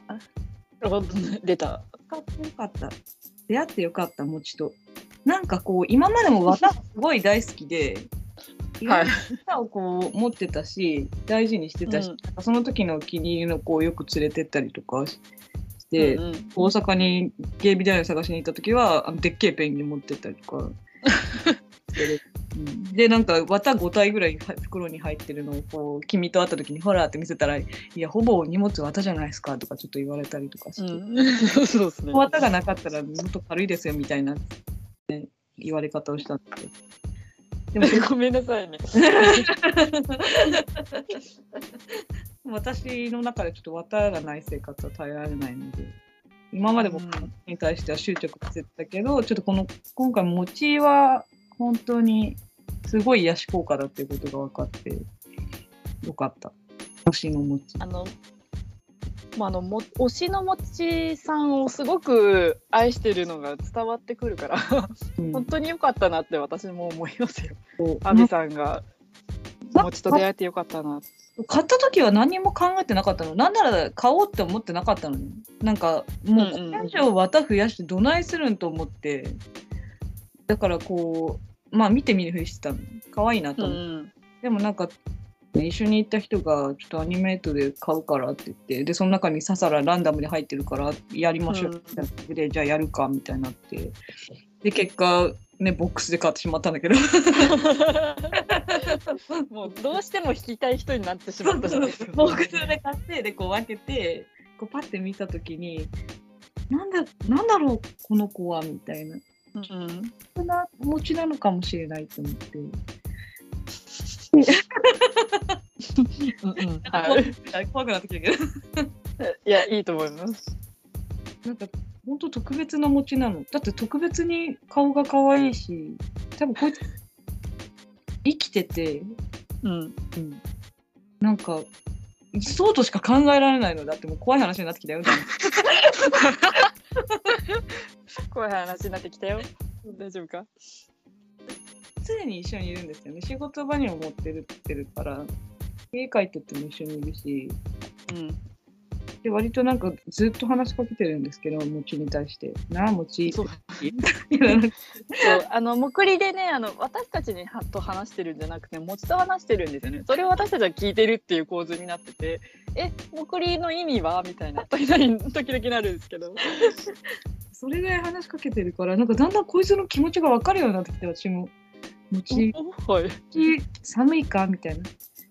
出た。買ってよかった。出会ってよかった、餅と。なんかこう、今までも綿すごい大好きで、はいな。綿をこう持ってたし、大事にしてたし、うんその時のお気に入りの子をよく連れてったりとかうんうん大阪に芸美大を探しに行った時はあのでっけえペンギン持ってったりとかうん でなんか綿5体ぐらいは袋に入ってるのをこう君と会った時にほらって見せたら「いやほぼ荷物綿じゃないですか」とかちょっと言われたりとかして、うん。ね。綿がなかったらもっと軽いですよみたいな、ね、言われ方をしたんですけど。でも ごめんなさいね。私の中でちょっと綿がない生活は耐えられないので今までもうんに対しては執着してたけど、ちょっとこの今回餅は本当にすごい癒し効果だっていうことが分かってよかった推しの餅あの。まあ、あのも推しのもちさんをすごく愛してるのが伝わってくるからうん本当に良かったなって私も思いますよ。こうさんがなもちと出会えてよかったな。買った時は何も考えてなかったの。なんなら買おうって思ってなかったのに。なんかもうこうんうん。れ以上綿増やしてどないするんと思って。だからこうまあ見てみるふりしてたの。可愛いなとう思って。んでもなんか、ね一緒に行った人が、ちょっとアニメートで買うからって言って、で、その中にササラランダムで入ってるから、やりましょう。うん。みたいな感じで、じゃあやるかみたいになって、で、結果、ね、ボックスで買ってしまったんだけど、もうどうしても弾きたい人になってしまったじゃないですか。ボックスで買って、で、こう分けて、こうパッて見たときに、なんだ、なんだろう、この子は、みたいな。うんな持ちなのかもしれないと思って。うんうんはい。怖くなってきたけど。いやいいと思います。なんか本当特別な餅なの。だって特別に顔が可愛いし、多分こいつ 生きてて、うん。うん、なんかそうとしか考えられないのだってもう怖い話になってきたよ。怖い話になってきたよ。大丈夫か？常に一緒にいるんですよね。仕事場にも持ってるってるから、家帰ってっても一緒にいるし、うん。で割となんかずっと話しかけてるんですけど、餅に対して。なあ、餅。そういやなんかそうあのもくりでねあの私たちにはと話してるんじゃなくてもちと話してるんですよね。それを私たちは聞いてるっていう構図になってて、えもくりの意味は？みたいな時々なるんですけど。それぐらい話しかけてるから、なんかだんだんこいつの気持ちが分かるようになってきて、私も。餅はい。餅寒いか？みたいな。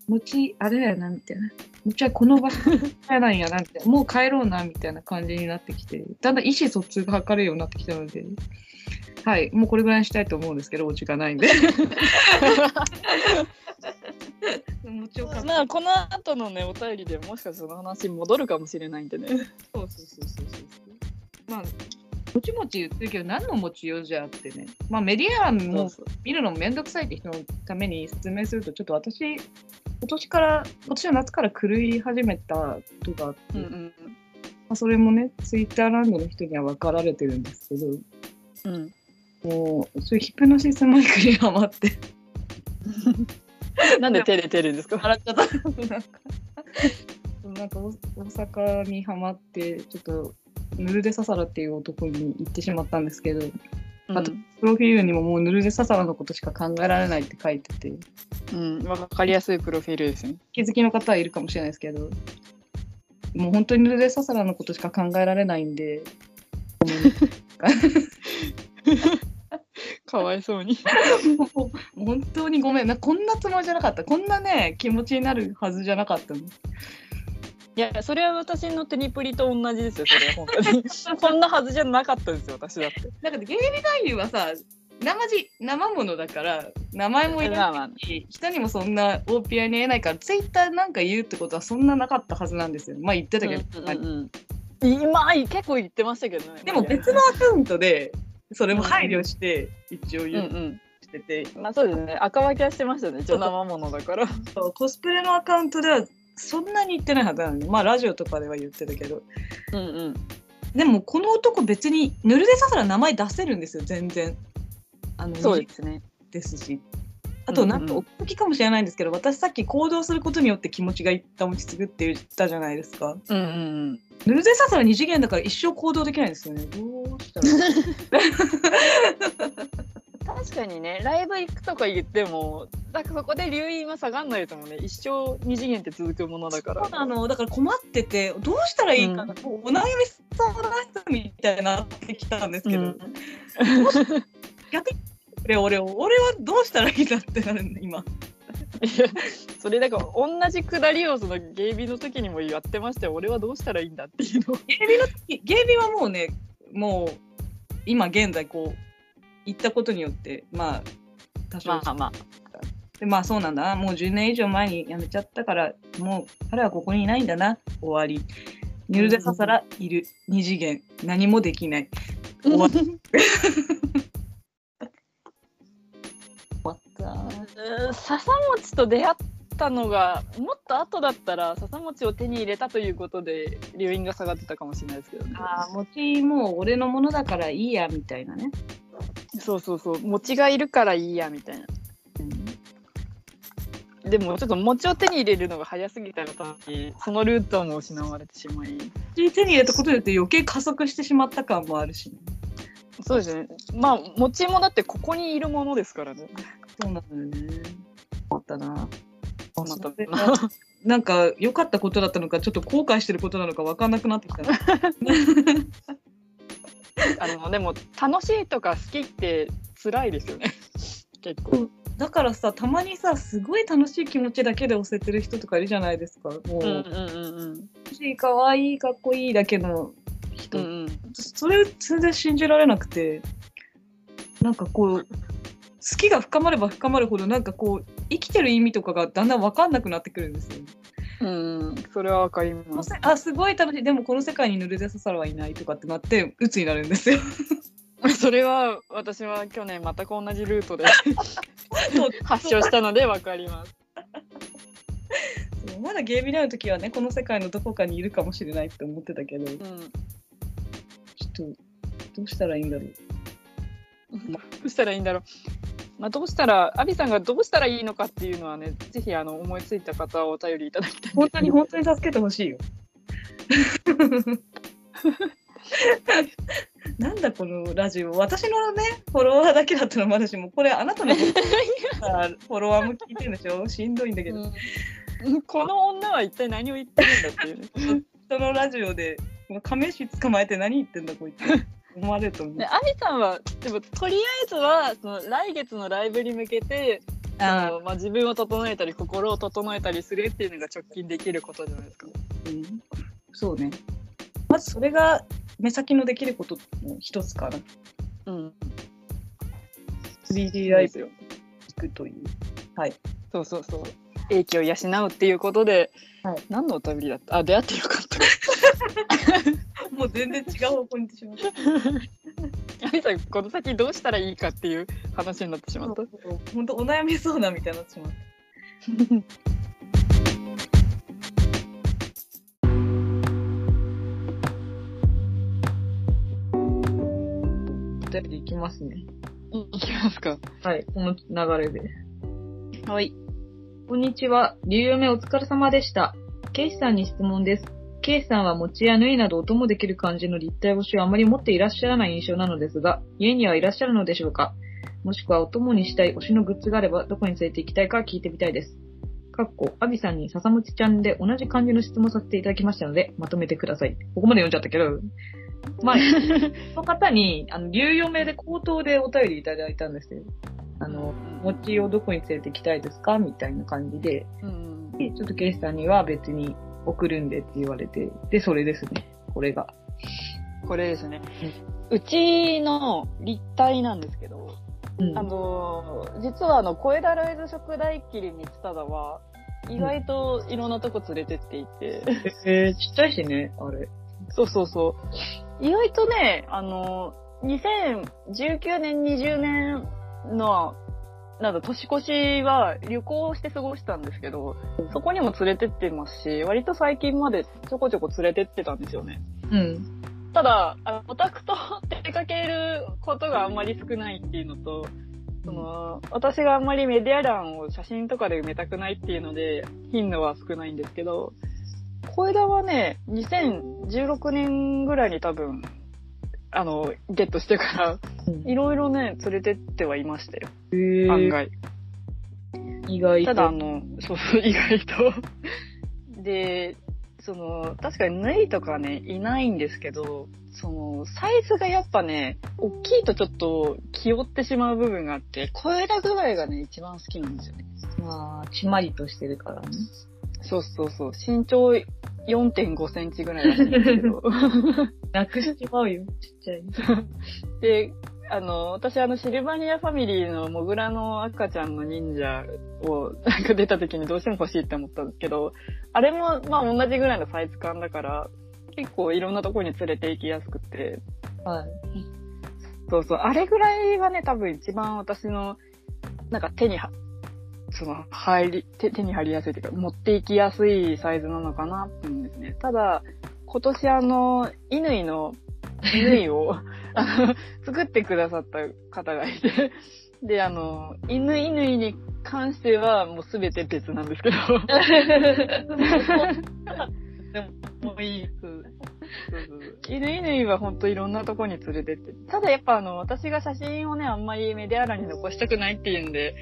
餅あれやなみたいな。餅はこの場所やなんやなみたいな。もう 帰ろうなみたいな感じになってきて、だんだん意思疎通が図れるようになってきたので、はい、もうこれぐらいにしたいと思うんですけど、お時間ないんで。まあこの後のねお便りでもしかしたらその話に戻るかもしれないんでね。そうそうそうそうそう。まあ、もちもち言ってるけど、何の餅よじゃあってね。まあ、メディアも見るのもめんどくさいって人のために説明すると、ちょっと私、今年から、今年の夏から狂い始めたことがあって、うんうんまあ、それもね、ツイッターランドの人には分かられてるんですけど、うん。もう、そういうヒプノシスマイクにハマって、なんで照れてるんですか？笑っちゃった。なんか、なんか大大阪にハマって、ちょっと、ヌルデササラっていう男に行ってしまったんですけど、あとプロフィールにももうヌルデササラのことしか考えられないって書いてて、うん、うん、わかりやすいプロフィールですね。気づきの方はいるかもしれないですけど、もう本当にヌルデササラのことしか考えられないんで、かわいそうに。もう本当にごめんな、こんなつもりじゃなかった。こんなね、気持ちになるはずじゃなかったの。いや、それは私のテニプリと同じですよ、それは本当に。こんなはずじゃなかったですよ、私だって。なんか芸人男優はさ、生地、生ものだから、名前もいらない人にもそんな大ピアに言えないから、ツイッターなんか言うってことはそんななかったはずなんですよ。まあ言ってたけど、うんうんうん今結構言ってましたけどね。でも別のアカウントで、それも配慮して、一応うん言っうん。てて、まあそうですね。赤分けはしてましたね。一応生ものだから。そうコスプレのアカウントではそんなに言ってないはずなのに、まあラジオとかでは言ってたけど、うんうん。でもこの男別にヌルデササラ名前出せるんですよ、全然。あのそうですね。ですし。あとなんかおっきかもしれないんですけど、私さっき行動することによって気持ちが一旦落ち着くって言ったじゃないですか。うんうんうん。ヌルデササラ二次元だから一生行動できないんですよね。どうしたら 確かにね、ライブ行くとか言っても、なんかそこで留飲は下がんないですもんね。一生二次元って続くものだから。そうなの。だから困っててどうしたらいいかな、もうお悩み相談室みたいになってきたんですけど、うん。逆に俺俺俺はどうしたらいいんだってなるの今。いやそれだから同じくだりをそのゲイビの時にもやってましたよ。俺はどうしたらいいんだっていうの。をゲイビの時ゲイビはもうねもう今現在こう行ったことによってまあ多少まあまあ。でまあそうなんだな。もう10年以上前に辞めちゃったからもう彼はここにいないんだな。終わり。ニュルデササラいる。二次元。何もできない。終わ 終わった。うん笹餅と出会ったのがもっと後だったら笹餅を手に入れたということで留飲が下がってたかもしれないですけどね。ああ餅もう俺のものだからいいやみたいなね、そうそうそう。餅がいるからいいやみたいな。でもちょっと餅を手に入れるのが早すぎたがためにそのルートも失われてしまい。餅手に入れたことによって余計加速してしまった感もあるし、ね、そうですね。まあ餅もだってここにいるものですからね。そうなんだよね。あったな。またそれがなんか良かったことだったのかちょっと後悔してることなのか分かんなくなってきたな あのでも楽しいとか好きって辛いですよね。結構。だからさたまにさすごい楽しい気持ちだけで押せてる人とかいるじゃないですか。もう、うんうんうん楽しいかわいいかっこいいだけの人、うんうん。それ全然信じられなくて。なんかこう好きが深まれば深まるほどなんかこう生きてる意味とかがだんだん分かんなくなってくるんですよ。うん、それはわかります。せあすごい楽しいでもこの世界にヌルデササラはいないとかってなって鬱になるんですよ。それは私は去年全く同じルートで 発症したのでわかります。まだゲームに会う時はねこの世界のどこかにいるかもしれないって思ってたけどちょうん、っとどうしたらいいんだろう。どうしたらいいんだろう。まあ、どうしたら、アビさんがどうしたらいいのかっていうのはね、ぜひあの思いついた方はお便りいただきたい。本当に本当に助けてほしいよ。なんだこのラジオ私のねフォロワーだけだったらまだしもこれあなたのフォロワーも聞いてるんでしょしんどいんだけど、うんこの女は一体何を言ってるんだっていうね。人のラジオで亀石捕まえて何言ってんだこいつ思われると思うで、。アビさんは、でもとりあえずはその来月のライブに向けて、ああのまあ、自分を整えたり心を整えたりするっていうのが直近できることじゃないですか。うんそうね。まずそれが目先のできることの一つかな。うん、3D ライブを聞くという。はい。そうそうそう。英気を養うっていうことで、はい何のお便りだった？あ、出会ってよかった。もう全然違う方向に行ってしまった。アミさん、この先どうしたらいいかっていう話になってしまった？本当お悩み相談みたいになってしまった。お便りいきますね。いきますか。はい、この流れで。はい。こんにちは。竜嫁お疲れ様でした。ケイシさんに質問です。ケイシさんは餅や縫いなど音もできる感じの立体推しをあまり持っていらっしゃらない印象なのですが、家にはいらっしゃるのでしょうか？もしくはお供にしたい推しのグッズがあればどこに連れて行きたいか聞いてみたいです。かっこ、アビさんに笹餅ちゃんで同じ感じの質問させていただきましたので、まとめてください。ここまで読んじゃったけど、まあ、その方に、あの、竜嫁で口頭でお便りいただいたんですよ。あの、餅をどこに連れて行きたいですか？みたいな感じで、うん。でちょっとケイシさんには別に送るんでって言われて、で、それですね。これが。これですね。うちの立体なんですけど、うん。あのー、実はあの、小枝ロイズ食大切り三田は、意外といろんなとこ連れてっていて、えー、ちっちゃいしね、あれ。そうそうそう。意外とね、あの、2019年、20年の、なんだ、年越しは旅行して過ごしたんですけど、そこにも連れてってますし、割と最近までちょこちょこ連れてってたんですよね。うん。ただ、あのオタクと 出かけることがあんまり少ないっていうのと、その、私があんまりメディア欄を写真とかで埋めたくないっていうので、頻度は少ないんですけど、小枝はね、2016年ぐらいに多分、あの、ゲットしてから、いろいろね、連れてってはいましたよ。えー、案外。意外と。ただ、あの、そうそう、意外と。で、その、確かに縫いとかね、いないんですけど、その、サイズがやっぱね、大きいとちょっと気負ってしまう部分があって、小枝ぐらいがね、一番好きなんですよね。まあ、ちまりとしてるからね。そうそうそう。身長4.5センチぐらいなんですけど。なくしちまうよ、ちっちゃい。で、あの、私あの、シルバニアファミリーのモグラの赤ちゃんの忍者をなんか出た時にどうしても欲しいって思ったんですけど、あれもまあ同じぐらいのサイズ感だから、結構いろんなところに連れて行きやすくて、はい。そうそう、あれぐらいがね、多分一番私の、なんか手には、その、入り、手、手に入りやすいというか、持っていきやすいサイズなのかなって思うんですね。ただ、今年あの、乾の、乾を、あの、作ってくださった方がいて、で、あの、犬乾に関してはもうすべて別なんですけど。でも、もういい。そうそうそう犬犬は本当いろんなとこに連れてって。ただやっぱあの、私が写真をね、あんまりメディア欄に残したくないっていうんで、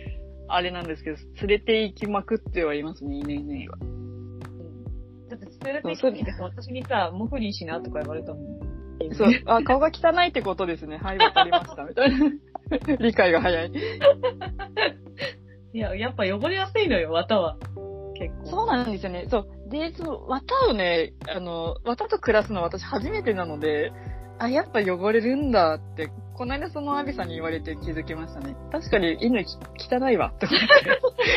あれなんですけど、連れて行きまくってはいますね、犬犬は。だって、連れて行ってさ、私にさ、モフリンしなとか言われたもん。そう、あ、顔が汚いってことですね。はい、わかりました、みたいな。理解が早い。いや、やっぱ汚れやすいのよ、綿は。結構。そうなんですよね。そう。で、その、綿をね、あの、綿と暮らすの私初めてなので、あ、やっぱ汚れるんだって、この間そのアビさんに言われて気づきましたね。確かに犬き汚いわ、って思って。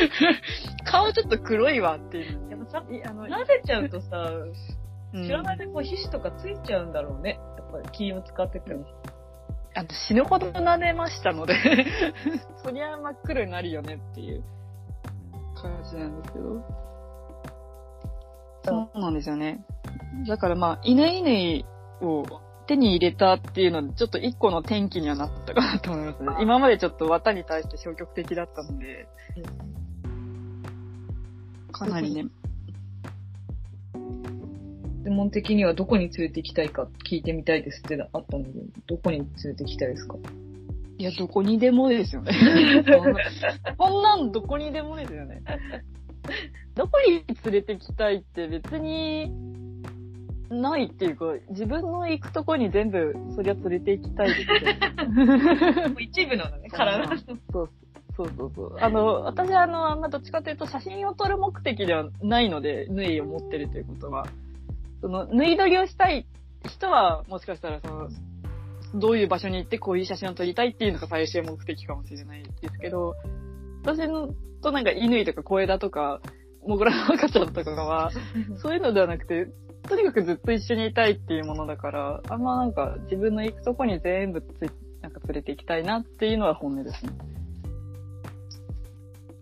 顔ちょっと黒いわっていう。やっぱさ、いあの、撫でちゃうとさ、うん知らないでこう皮脂とかついちゃうんだろうね。やっぱり気を使ってても。あと死ぬほど撫でましたので、そりゃ真っ黒になるよねっていう感じなんですけど。そうなんですよね。だからまあ、犬犬を手に入れたっていうので、ちょっと一個の転機にはなったかなと思いますね。今までちょっと綿に対して消極的だったので、かなりね、専門的にはどこに連れて行きたいか聞いてみたいですってあったので、どこに連れて行きたいですか？いや、どこにでもですよね。こんなんどこにでもですよね。どこに連れてきたいって別にないっていうか、自分の行くとこに全部そりゃ連れて行きたいですけど。一部なのね、体の。そうそうそうそう。あの、私はあの、あんまどっちかというと写真を撮る目的ではないので、縫いを持ってるということは。その、縫い撮りをしたい人は、もしかしたらその、どういう場所に行ってこういう写真を撮りたいっていうのが最終目的かもしれないですけど、私のとなんか乾とか小枝とか、モグラの赤ちゃんとかは、そういうのではなくて、とにかくずっと一緒にいたいっていうものだから、あんまなんか自分の行くとこに全部ついなんか連れて行きたいなっていうのは本音ですね。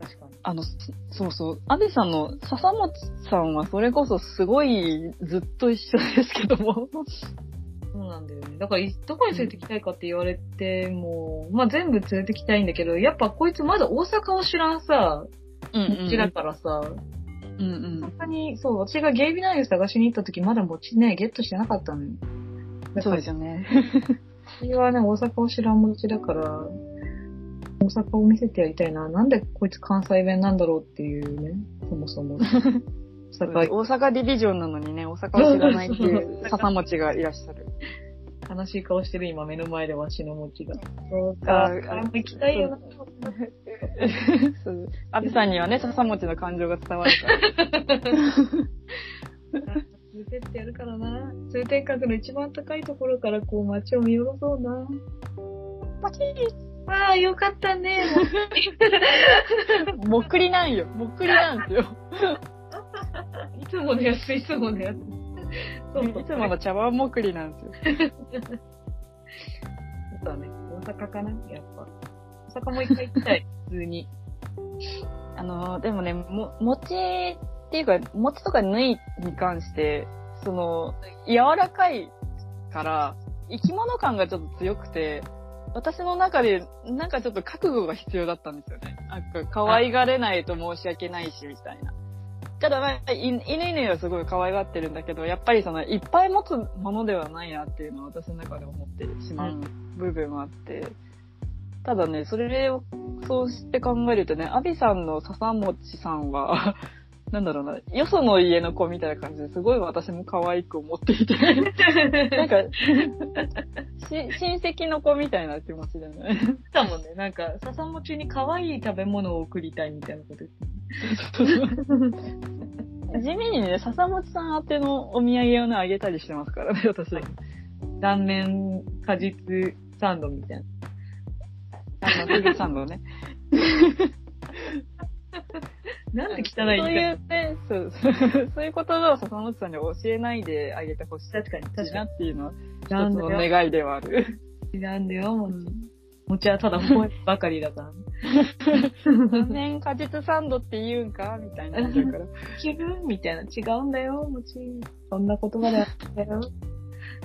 確かに。あの、そそうそう。安部さんの笹本さんはそれこそすごいずっと一緒ですけども。そうなんだよね。だから、いどこに連れてきたいかって言われても、まあ全部連れてきたいんだけど、やっぱこいつまだ大阪を知らんさ、うんこっちだからさ、うんうん。他に、そう、私がゲイビナイを探しに行った時まだ餅ね、ゲットしてなかったのよ。そうですよね。私はね、大阪を知らん餅だから、大阪を見せてやりたいな。なんでこいつ関西弁なんだろうっていうね、そもそも。大 大阪、阪ディビジョンなのにね、大阪を知らないっていう笹持ちがいらっしゃる。悲しい顔してる今目の前でわしの餅が。そうあか、ーあ行きたいよな。そう安部さんにはね、笹持ちの感情が伝わるから。連れてってやるからな。通天閣の一番高いところからこう街を見下ろそうな。パチああ、よかったね。ッ もっくりなんよ。もっくりなんですよ。いつものやつ、いつものやつ。そういつもの茶碗もっくりなんですよ。そうだね。大阪かな？やっぱ。大阪も一回行きたい。普通に。あの、でもね、も、餅っていうか、餅とか縫いに関して、その、柔らかいから、生き物感がちょっと強くて、私の中で、なんかちょっと覚悟が必要だったんですよね。なんか、可愛がれないと申し訳ないし、みたいな。ただ、まあ、い犬犬はすごい可愛がってるんだけど、やっぱりその、いっぱい持つものではないなっていうのは私の中で思ってしまう部分はあって、ただね、それを、そうして考えるとね、アビさんの笹餅さんは、なんだろうな、よその家の子みたいな感じですごい私も可愛く思っていて、なんか、し親戚の子みたいな気持ちだよね。だもんね。なんか、笹餅に可愛い食べ物を送りたいみたいなこと言って地味にね、笹餅さん宛てのお土産をね、あげたりしてますからね、私。断面果実サンドみたいな。あの、フグサンドね。なんで汚いそう言いいうね、そう、そういうことを笹本さんに教えないであげてほしい確かに、確かなっていうのは、一つなんだよの願いではある。に。なんだよ、もう。餅はただ思いばかりだから。断面果実サンドって言うんかみたいなだから。気分みたいな。違うんだよ、餅。そんな言葉であったよ。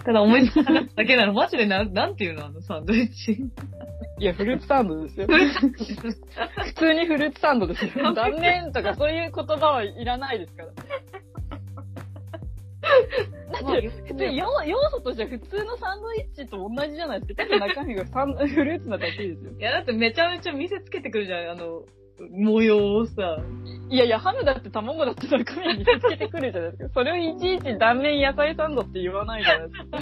ただ思いつかなかっただけなの。マジでなん、なんていうのあのサンドイッチ。いや、フルーツサンドですよ。普通にフルーツサンドですよ。断面とかそういう言葉はいらないですから。だって、普通に要要素としては普通のサンドイッチと同じじゃないですか。ただ中身がサンフルーツなだけですよ。いや、だってめちゃめちゃ見せつけてくるじゃん、あの、模様をさ。いやいや、ハムだって卵だって中身に見せつけてくるじゃないですか。それをいちいち断面野菜サンドって言わないじゃないですか。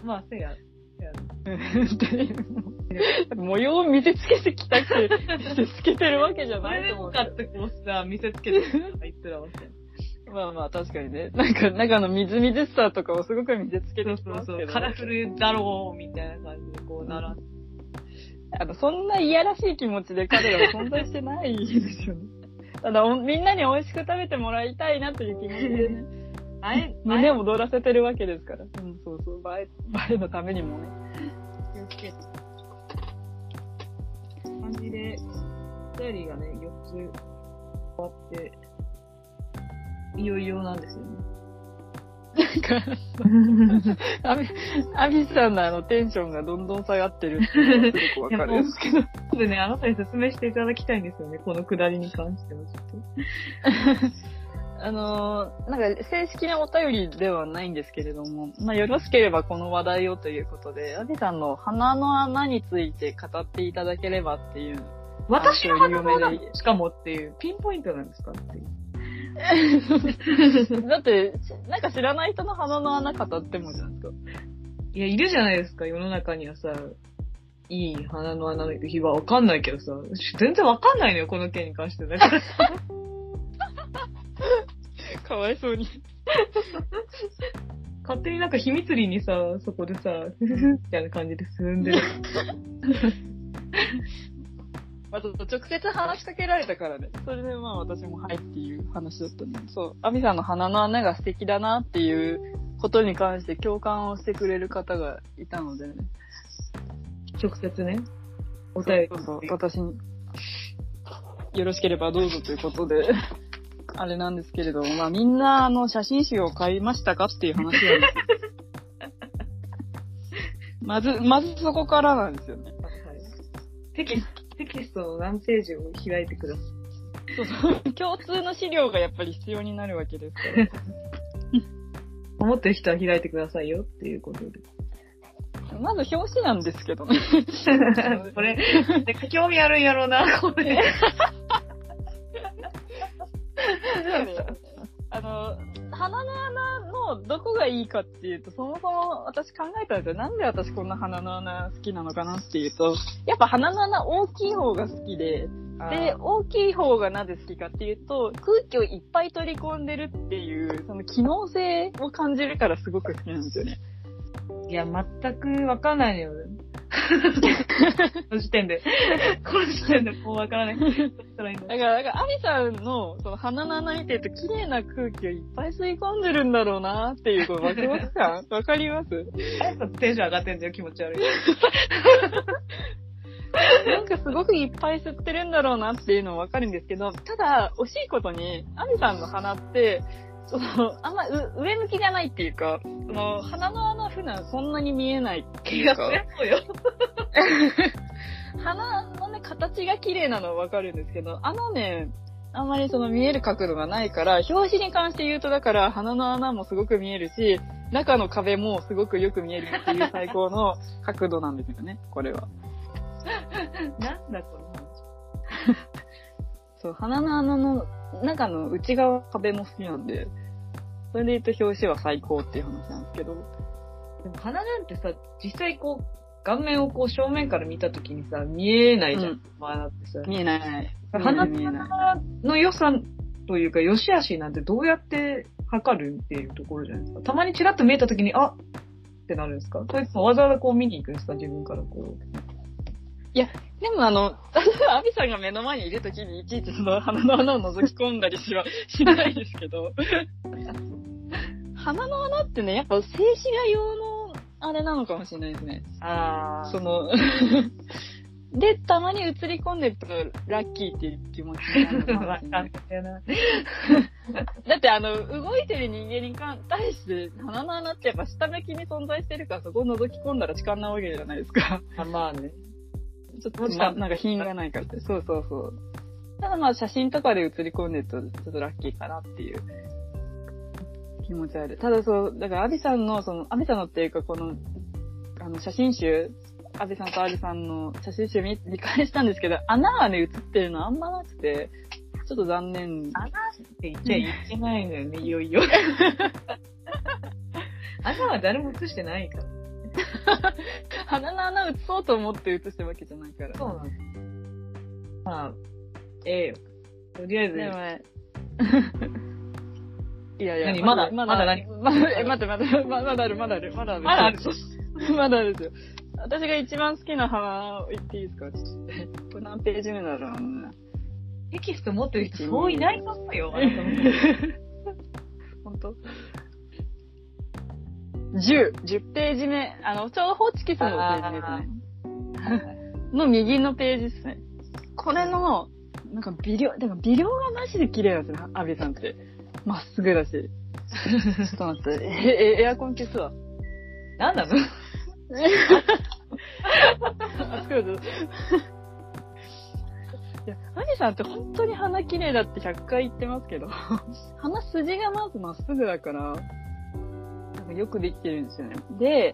まあ、せや。模様を見せつけてきたって、見せつけてるわけじゃこないれでと思うけど。もかってこうさ、見せつけてくるとか言ってたわけ。まあまあ確かにね。なんか、中のみずみずしさとかをすごく見せつけてきますけど。そうそう。カラフルだろう、みたいな感じでこうなら。あの、そんないやらしい気持ちで彼らは存在してないですよね。ただ、おみんなに美味しく食べてもらいたいなという気持ちでね、胸を躍らせてるわけですから。うん、そうそう、映え、映えのためにもね。気をつけて。感じで、お便りがね、4つ終わって、いよいよなんですよね。なんか、アビ、アビさんのあのテンションがどんどん下がってるっていうのがすごくわかるんですけど。後でね、あなたに説明していただきたいんですよね、このくだりに関してはちょっあのーなんか正式なお便りではないんですけれども、まあよろしければこの話題をということで、アビさんの鼻の穴について語っていただければっていう。と。私の鼻の有名で穴しかもっていう、ピンポイントなんですかっていう。だって、なんか知らない人の鼻の穴語ってもじゃないですか。いや、いるじゃないですか、世の中にはさ、いい鼻の穴の日はわかんないけどさ、全然わかんないのよ、この件に関して。だからかわいそうに。勝手になんか秘密裏にさ、そこでさ、ふふふみたいな感じで進んでる。まあ、ちょっと直接話しかけられたからね。それでまあ私もはいっていう話だったね。そう。アミさんの鼻の穴が素敵だなっていうことに関して共感をしてくれる方がいたのでね。直接ね、お便り。そうそう私に。よろしければどうぞということで。あれなんですけれど、まあみんなあの写真集を買いましたかっていう話なんですよ。まず、まずそこからなんですよね。テキスト、テキストの何ページを開いてください。そうそう。共通の資料がやっぱり必要になるわけですから。思ってる人は開いてくださいよっていうことで。まず表紙なんですけどね。これ、興味あるんやろうな、これ。あの、鼻の穴のどこがいいかっていうと、そもそも私考えたんですよ。なんで私こんな鼻の穴好きなのかなっていうと、やっぱ鼻の穴大きい方が好きで、で、大きい方がなぜ好きかっていうと、空気をいっぱい取り込んでるっていう、その機能性を感じるからすごく好きなんですよね。いや、全くわかんないのよ。この時点で。この時点でもうわからない。どうしたらいいのだから、だから、アミさんの、その鼻の穴見てると綺麗な空気をいっぱい吸い込んでるんだろうなっていう、このワクワク感わかります？テンション上がってんだよ、気持ち悪い。なんかすごくいっぱい吸ってるんだろうなっていうのはわかるんですけど、ただ、惜しいことに、アミさんの鼻って、その、あんまう上向きじゃないっていうか、その、鼻の穴普段そんなに見えないっていうか、そうよ。鼻のね、形が綺麗なのはわかるんですけど、あのね、あんまりその見える角度がないから、表紙に関して言うとだから鼻の穴もすごく見えるし、中の壁もすごくよく見えるっていう最高の角度なんですよね、これは。なんだこの話。そう、鼻の穴の中の内側壁も好きなんで、それで言うと表紙は最高っていう話なんですけど。でも鼻なんてさ、実際こう、顔面をこう正面から見たときにさ、見えないじゃん。うん鼻ってさ。見えない。鼻。の良さというか、良し悪しなんてどうやって測るっていうところじゃないですか。たまにチラッと見えたときに、あってなるんですか？それともわざわざこう見に行くんですか？自分からこう。でもあの、アビさんが目の前にいるときにいちいちその鼻の穴を覗き込んだりしはしないですけど、鼻の穴ってね、やっぱ静止画用のあれなのかもしれないですね。あその、で、たまに映り込んでるとラッキーっていう気持ちになるのかな。だってあの、動いてる人間に対して鼻の穴ってやっぱ下向きに存在してるからそこを覗き込んだら痴漢なわけじゃないですか。あまあね。ちょっと、ま、なんか品がないからって。そうそうそう。ただまあ写真とかで写り込んでるとちょっとラッキーかなっていう気持ちある。ただそう、だからアビさんの、その、アビさんのっていうかこの、あの写真集、アビさんとアビさんの写真集見見返したんですけど、穴はね、写ってるのあんまなくて、ちょっと残念。穴って言っちゃいけないのよね、いよいよ。穴は誰も映してないから。鼻の穴写そうと思って写したわけじゃないから。そうなの。まあ、ええよ。とりあえず、でもね、いやいや、何？まだまだ、まだ何？まだ、え、待って待って、ままだある、まだある、まだある。まだある。まだあるんですよ。私が一番好きな花を言っていいですか？ちょっと。これ何ページ目だろうな。テキスト持ってる人そういないと思うよ。本当？?10、10ページ目。あの、ちょうどホチキスのページですね。の右のページですね。これの、なんか微量、でも微量がマジで綺麗なんですよ、アビさんって。まっすぐだし。ちょっと待って、え、えエアコン消すわ。なんなの？あ、作るぞ。いや、アニさんって本当に鼻綺麗だって100回言ってますけど、鼻筋がまずまっすぐだから、なんかよくできてるんですよね。で、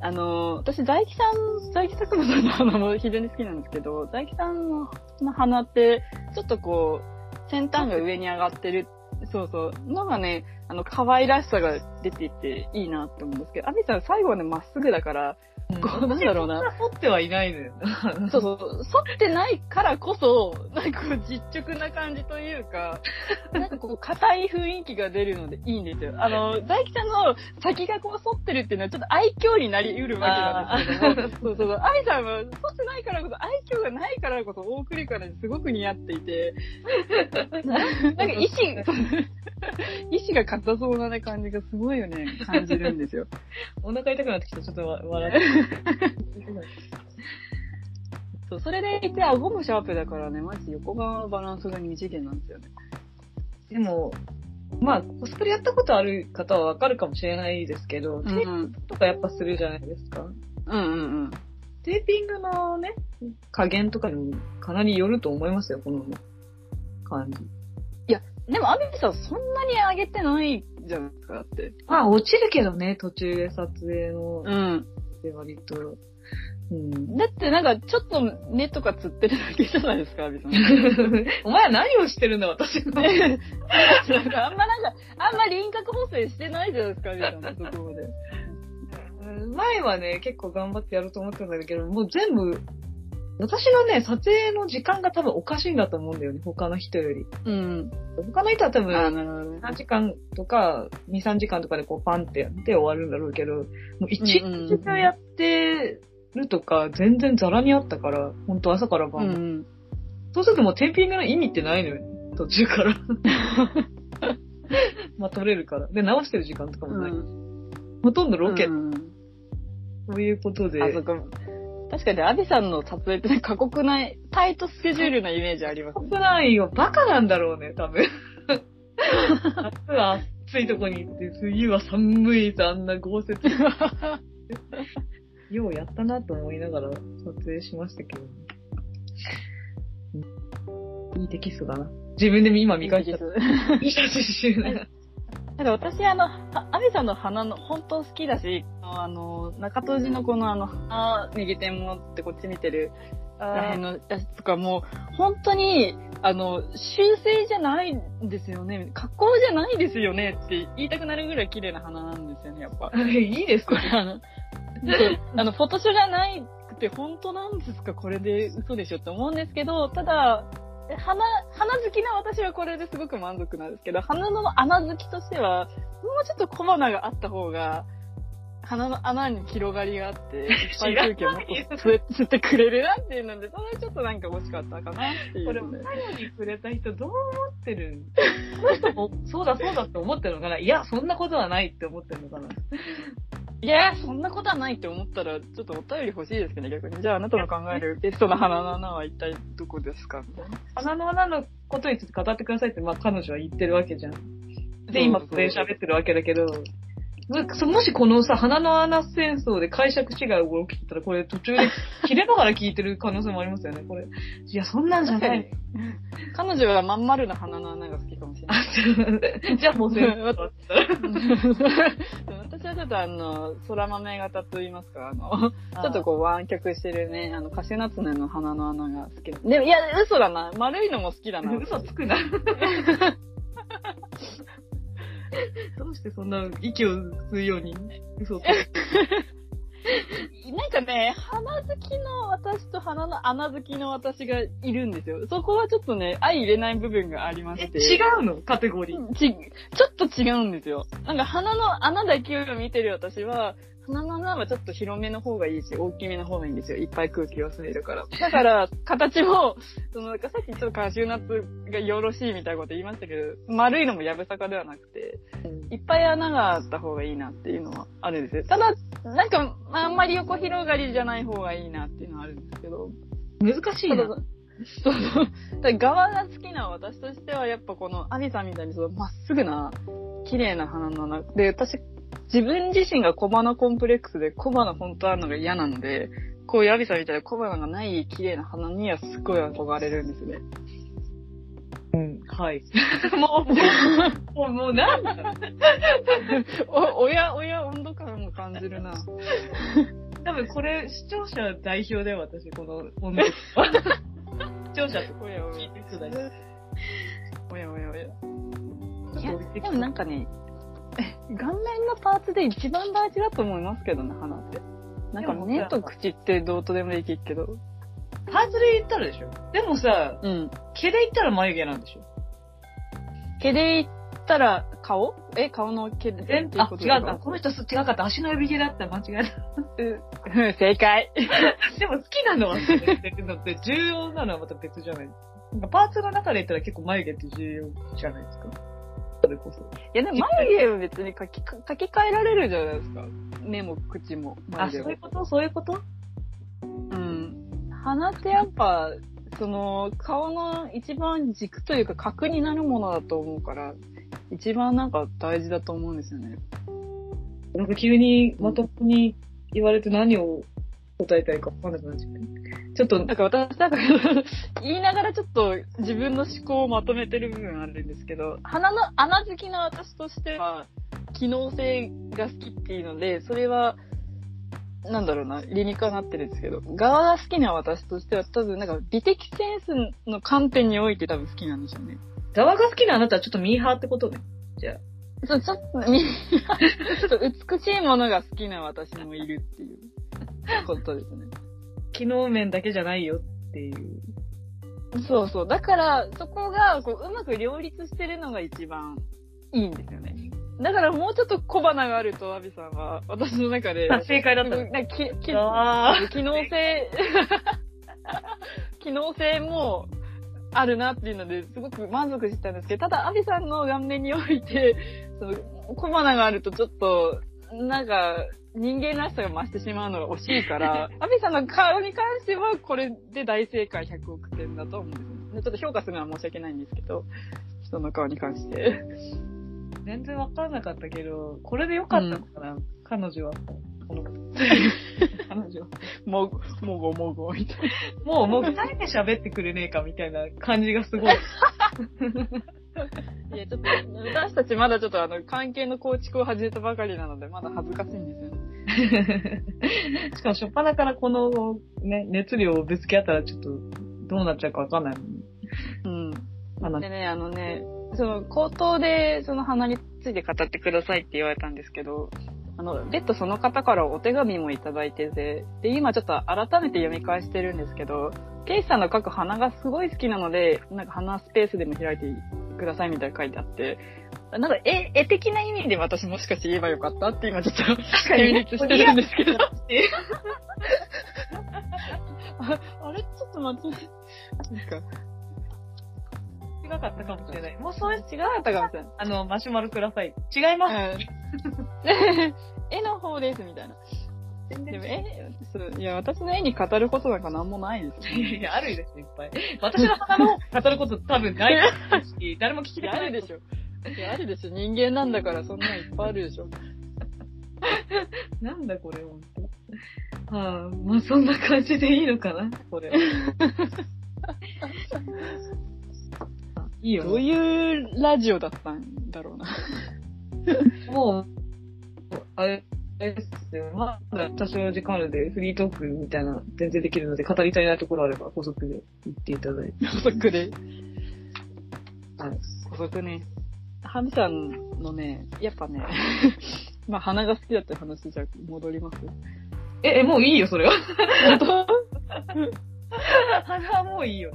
あの、私、大木さん、大木作物さんの花も非常に好きなんですけど、大木さんの花って、ちょっとこう、先端が上に上がってる、そうそう、のがね、あの、可愛らしさが出ていていいなって思うんですけど、アビさん最後はね、まっすぐだから、こうなんだろうな。剃ってはいないのよ。そうそう、反ってないからこそ、なんかこう実直な感じというか、なんかこう硬い雰囲気が出るのでいいんですよ。あの、大吉さんの先がこう反ってるっていうのはちょっと愛嬌になり得るわけなんですけども、そうそうそう、愛さんは反ってないからこそ、愛嬌がないからこそ、大栗からすごく似合っていて、なんか意志、意志が硬そうな感じがすごいよね、感じるんですよ。お腹痛くなってきた、ちょっと笑って。そう、それでいて、顎もシャープだからね、マジ横側のバランスが二次元なんですよね。でも、まあ、コスプレやったことある方はわかるかもしれないですけど、うんテーピングとかやっぱするじゃないですか。うんうんうん。テーピングのね、加減とかにかなりよると思いますよ、この感じ。でも、アビさんそんなに上げてないじゃないですか、だって。まあ、落ちるけどね、途中で撮影の、うん。で割と。うん。だってなんか、ちょっと目とかつってるだけじゃないですか、アビさん。お前は何をしてるんだ、私の。なんかあんまなんか、あんま輪郭補正してないじゃないですか、アビさんのところで。前はね、結構頑張ってやろうと思ってたんだけど、もう全部、私のね、撮影の時間が多分おかしいんだと思うんだよね、他の人より。うん。他の人は多分、なるほどね。3時間とか、2、3時間とかでこうパンってやって終わるんだろうけど、もう一うんうん日中やってるとか、全然ザラにあったから、ほんと朝からう晩。ん。そうするともうテーピングの意味ってないのよ、途中から。まあ撮れるから。で、直してる時間とかもない。ほとんどロケ、うんそういうことで。あそこ。確かに、アビさんの撮影って過酷な、タイトスケジュールなイメージありますね。国内よ、バカなんだろうね、多分。夏は暑いとこに行って、冬は寒いとあんな豪雪。ようやったなと思いながら撮影しましたけど、うんいいテキストだな。自分で今見返した。いい写真集だな。なんか私、あの、あアビさんの花の本当好きだし、あの、中戸路のこのあの、花右手持ってこっち見てるらへんのやつとかも、本当に、あの、修正じゃないんですよね。加工じゃないですよね。って言いたくなるぐらい綺麗な花なんですよね、やっぱ。いいです。かこれあの、あの、フォトショーじゃないくて、本当なんですか？これで嘘でしょって思うんですけど、ただ、花、花好きな私はこれですごく満足なんですけど、花の穴好きとしては、もうちょっと小花があった方が、鼻の穴に広がりがあって、いっぱい空気をもっと吸ってくれるなっていうので、それはちょっとなんか欲しかったかなっていこれ、うので。最後に触れた人どう思ってるん？この人も、そうだそうだって思ってるのかな？いや、そんなことはないって思ってるのかな？いやー、そんなことはないって思ったら、ちょっとお便り欲しいですけどね、逆に。じゃあ、あなたの考えるベストな鼻の穴は一体どこですか？みたいな。鼻の穴のことについて語ってくださいって、まあ彼女は言ってるわけじゃん。で、今それ喋ってるわけだけど、もしこのさ、鼻の穴戦争で解釈違いが起きてたら、これ途中で切れながら聞いてる可能性もありますよね、これ。いや、そんなんじゃない。。彼女はまん丸な鼻の穴が好きかもしれない。じゃあもう戦争だったら。私はちょっとあの、空豆型と言いますか、あの、ちょっとこう湾曲してるね、あの、カシュナツネの鼻の穴が好き。でも、いや、嘘だな。丸いのも好きだな。嘘つくな。どうしてそんな息を吸うように嘘をつく？なんかね、鼻好きの私と鼻の穴好きの私がいるんですよ。そこはちょっとね、相入れない部分がありまして。違うの？カテゴリー。ち、ちょっと違うんですよ。なんか鼻の穴だけを見てる私は、鼻の穴はちょっと広めの方がいいし、大きめの方がいいんですよ。いっぱい空気を吸えるから。だから、形も、その、なんかさっきちょっとカシューナッツがよろしいみたいなこと言いましたけど、丸いのもやぶさかではなくて、いっぱい穴があった方がいいなっていうのはあるんですよ。ただ、なんか、あんまり横広がりじゃない方がいいなっていうのはあるんですけど。難しいな。そうそう。側が好きな私としては、やっぱこのアビさんみたいにそのまっすぐな、綺麗な花の穴。で、私、自分自身が小花コンプレックスで小花本当あるのが嫌なので、こういうアビさんみたいな小花がない綺麗な花にはすっごい憧れるんですね。うん、はい。もう、もう、もうなんだお、親、親温度感も感じるな。多分これ、視聴者代表で私、この音楽視聴者っておやおや聞いてる人だよ。おやおやおや。いやでもなんかね、顔面のパーツで一番大事だと思いますけどね、花って。なんか目と口ってどうとでもできるけど。パーツで言ったらでしょでもさ、うん。毛で言ったら眉毛なんでしょ毛で言ったら顔？え、顔の毛で全っていうあ、違った。この人す違かった。足の指毛だった。間違えうん 正解。た。でも好きなのはそれってるのって重要なのはまた別じゃないパーツの中で言ったら結構眉毛って重要じゃないですかそれこそ。いや、でも眉毛は別に書きか 書き換えられるじゃないですか。目も口もあ、眉毛もそういう。こと？そういうこと？うん。鼻ってやっぱ、その、顔の一番軸というか核になるものだと思うから、一番なんか大事だと思うんですよね。なんか急にまともに言われて何を答えたいか分かんなくなっちゃって。ちょっとなんか私、なんか言いながらちょっと自分の思考をまとめてる部分あるんですけど、鼻の穴好きな私としては、機能性が好きっていうので、それは、なんだろうな、理にかなってるんですけど、側が好きな私としては多分なんか美的センスの観点において多分好きなんでしょうね。側が好きなあなたはちょっとミーハーってことね。じゃあ。そう、ちょっと、み ちょっと美しいものが好きな私もいるっていう ことですね。機能面だけじゃないよっていう。そうそう。だから、そこが、こう、うまく両立してるのが一番いいんですよね。だからもうちょっと小花があると、アビさんは、私の中で、あ正解だったききあ機能性、機能性もあるなっていうので、すごく満足したんですけど、ただ、アビさんの顔面において、その小花があるとちょっと、なんか、人間らしさが増してしまうのが惜しいから、アビさんの顔に関しては、これで大正解100億点だと思うんです。ちょっと評価するのは申し訳ないんですけど、人の顔に関して。全然分からなかったけど、これでよかったのかな、彼女は。こ の彼女は。も、もごもごみたいな。もう、もう二人で喋ってくれねえかみたいな感じがすごい。いや、ちょっと、私たちまだちょっとあの、関係の構築を始めたばかりなので、まだ恥ずかしいんですよね。しかも、初っ端からこのね、熱量をぶつけ合ったらちょっと、どうなっちゃうかわかんないのに。うん。話でね、あのね、その、口頭でその鼻について語ってくださいって言われたんですけど、あの、別途その方からお手紙もいただいてて、で、今ちょっと改めて読み返してるんですけど、ケイスさんの書く花がすごい好きなので、なんか花スペースでも開いてくださいみたいな書いてあって、なんか絵、絵的な意味で私もしかして言えばよかったって今ちょっと成立 してるんですけど。あ あれ？ちょっと待って。なんか、違かったかもしれない。もうそういう、違かったかもしれない。あの、マシュマロください。違います。うん 絵の方です、みたいな。全でも、絵、そういや、私の絵に語ることなんかなんもないですよ。いやあるですよ、いっぱい。私の花の語ること多分ないし、誰も聞きたくないあるでしょ。いや、あるでしょ。人間なんだから、そんなんいっぱいあるでしょ。なんだこれ、ほんと。はあ、まあそんな感じでいいのかな、これ。あいいよ。どういうラジオだったんだろうな。もう、あれですよ。まだ多少時間あるので、フリートークみたいな全然できるので、語り足りないところあれば補足で言っていただいて。補足で。はい。補足ね。ハミさんのね、やっぱね、まあ、花が好きだって話じゃ戻ります。え、え、もういいよ、それは。本当？花はもういいよ。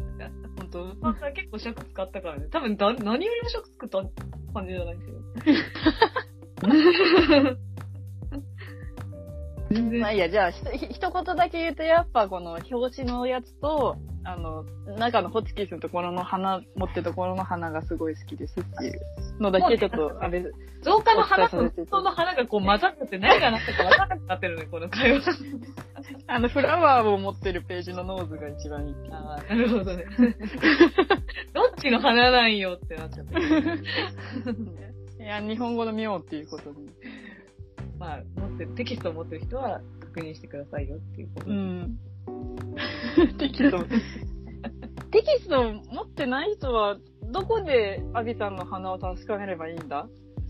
本当？まあ結構尺使ったからね。多分だ、何よりも尺作った感じじゃないけど。全然。まあいいや、じゃあ、ひ一言だけ言うと、やっぱこの表紙のやつと、あの、中のホチキスのところの花、持ってるところの鼻がすごい好きですっていうのだけちょっと、あれ、増加の花と普通の花がこう混ざってて何がなったか分からなくなってるね、この会話。あの、フラワーを持ってるページのノーズが一番いいっていう。ああ、なるほどね。どっちの花なんよってなっちゃって。いや、日本語の妙っていうことで。まあ、持ってる、テキストを持ってる人は確認してくださいよっていうことで。うん。テキスト。テキストを持ってない人は、どこでアビさんの花を確かめればいいんだ？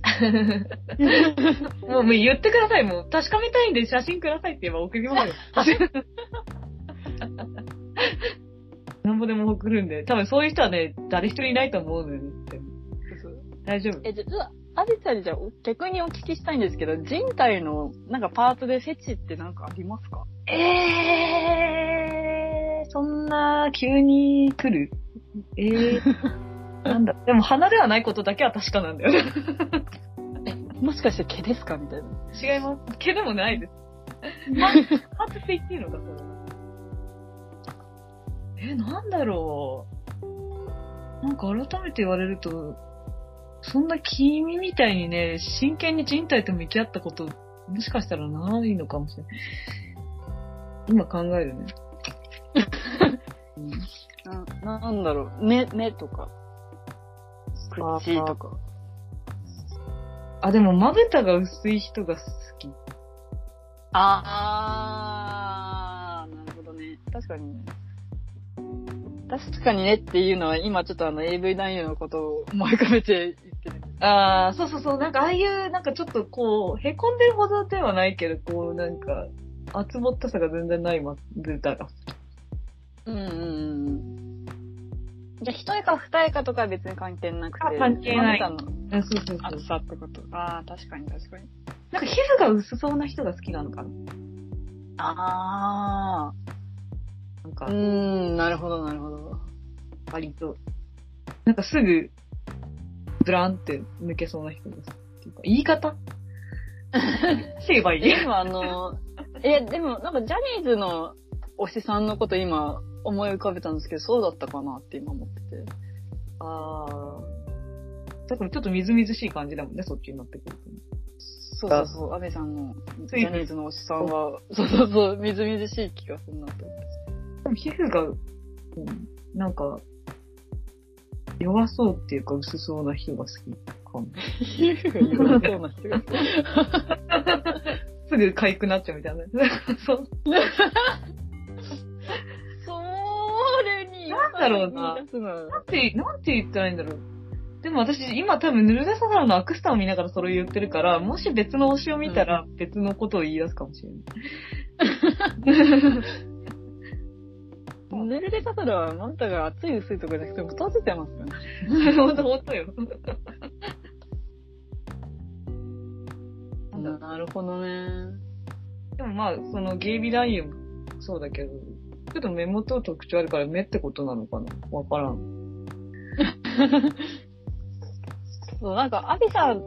もうもう言ってください、もう。確かめたいんで写真くださいって言えば送りますよ。なんぼでも送るんで。多分そういう人はね、誰一人いないと思うので、大丈夫。え、実は、アビちゃんにじゃあ逆にお聞きしたいんですけど、人体のなんかパーツでフェチってなんかありますか？えー、そんな急に来る？えー、なんだ？でも鼻ではないことだけは確かなんだよね。え、もしかして毛ですかみたいな。違います。毛でもないです。パーツって言っていいのか、それは。え、なんだろう。なんか改めて言われると、そんな君みたいにね、真剣に人体と向き合ったこと、もしかしたらないのかもしれない。今考えるね。ななんだろう、目、目とか、口とか。あ、でもまぶたが薄い人が好き。あー、なるほどね。確かにね。確かにねっていうのは、今ちょっとあの AV 男優のことを思い浮かべて言ってる。ああ、そうそうそう。なんかああいう、なんかちょっとこう、へこんでるほどではないけど、こう、なんか、厚ぼったさが全然ないまぶたが。うんうんうん。じゃあ、一重か二重かとかは別に関係なくて。あ関係ないそうそうそう。厚さってこと。あー、確かに確かに。なんか皮膚が薄そうな人が好きなのかな？あー。なんかうー、ん、なるほどなるほど。割と。なんかすぐ、ブランって抜けそうな人が好きっていうか。言い方？言えばいいでもあの、え、でもなんかジャニーズの推しさんのこと今思い浮かべたんですけど、そうだったかなって今思ってて。ああ。だからちょっとみずみずしい感じだもんね、そっちになってくると。そうそうそう、安倍さんのジャニーズの推しさんは、そうそうそう、みずみずしい気がするなって思って。でも皮膚が、うん、なんか、弱そうっていうか薄そうな人が好きかも。弱そうな人が。すぐ痒くなっちゃうみたいな。そう。それに、なんだろうななんて、なんて言ったらいいんだろう。でも私、今多分、ヌルデサハラのアクスタを見ながらそれを言ってるから、もし別の推しを見たら別のことを言い出すかもしれない。寝るで方は、あんたが熱い薄いとかじゃなくて、閉じてますよね。ほんと、ほんとよ。なるほどね。でもまあ、そのゲイビラインもそうだけど、ちょっと目元特徴あるから目ってことなのかな？わからん。そう、なんか、アビさん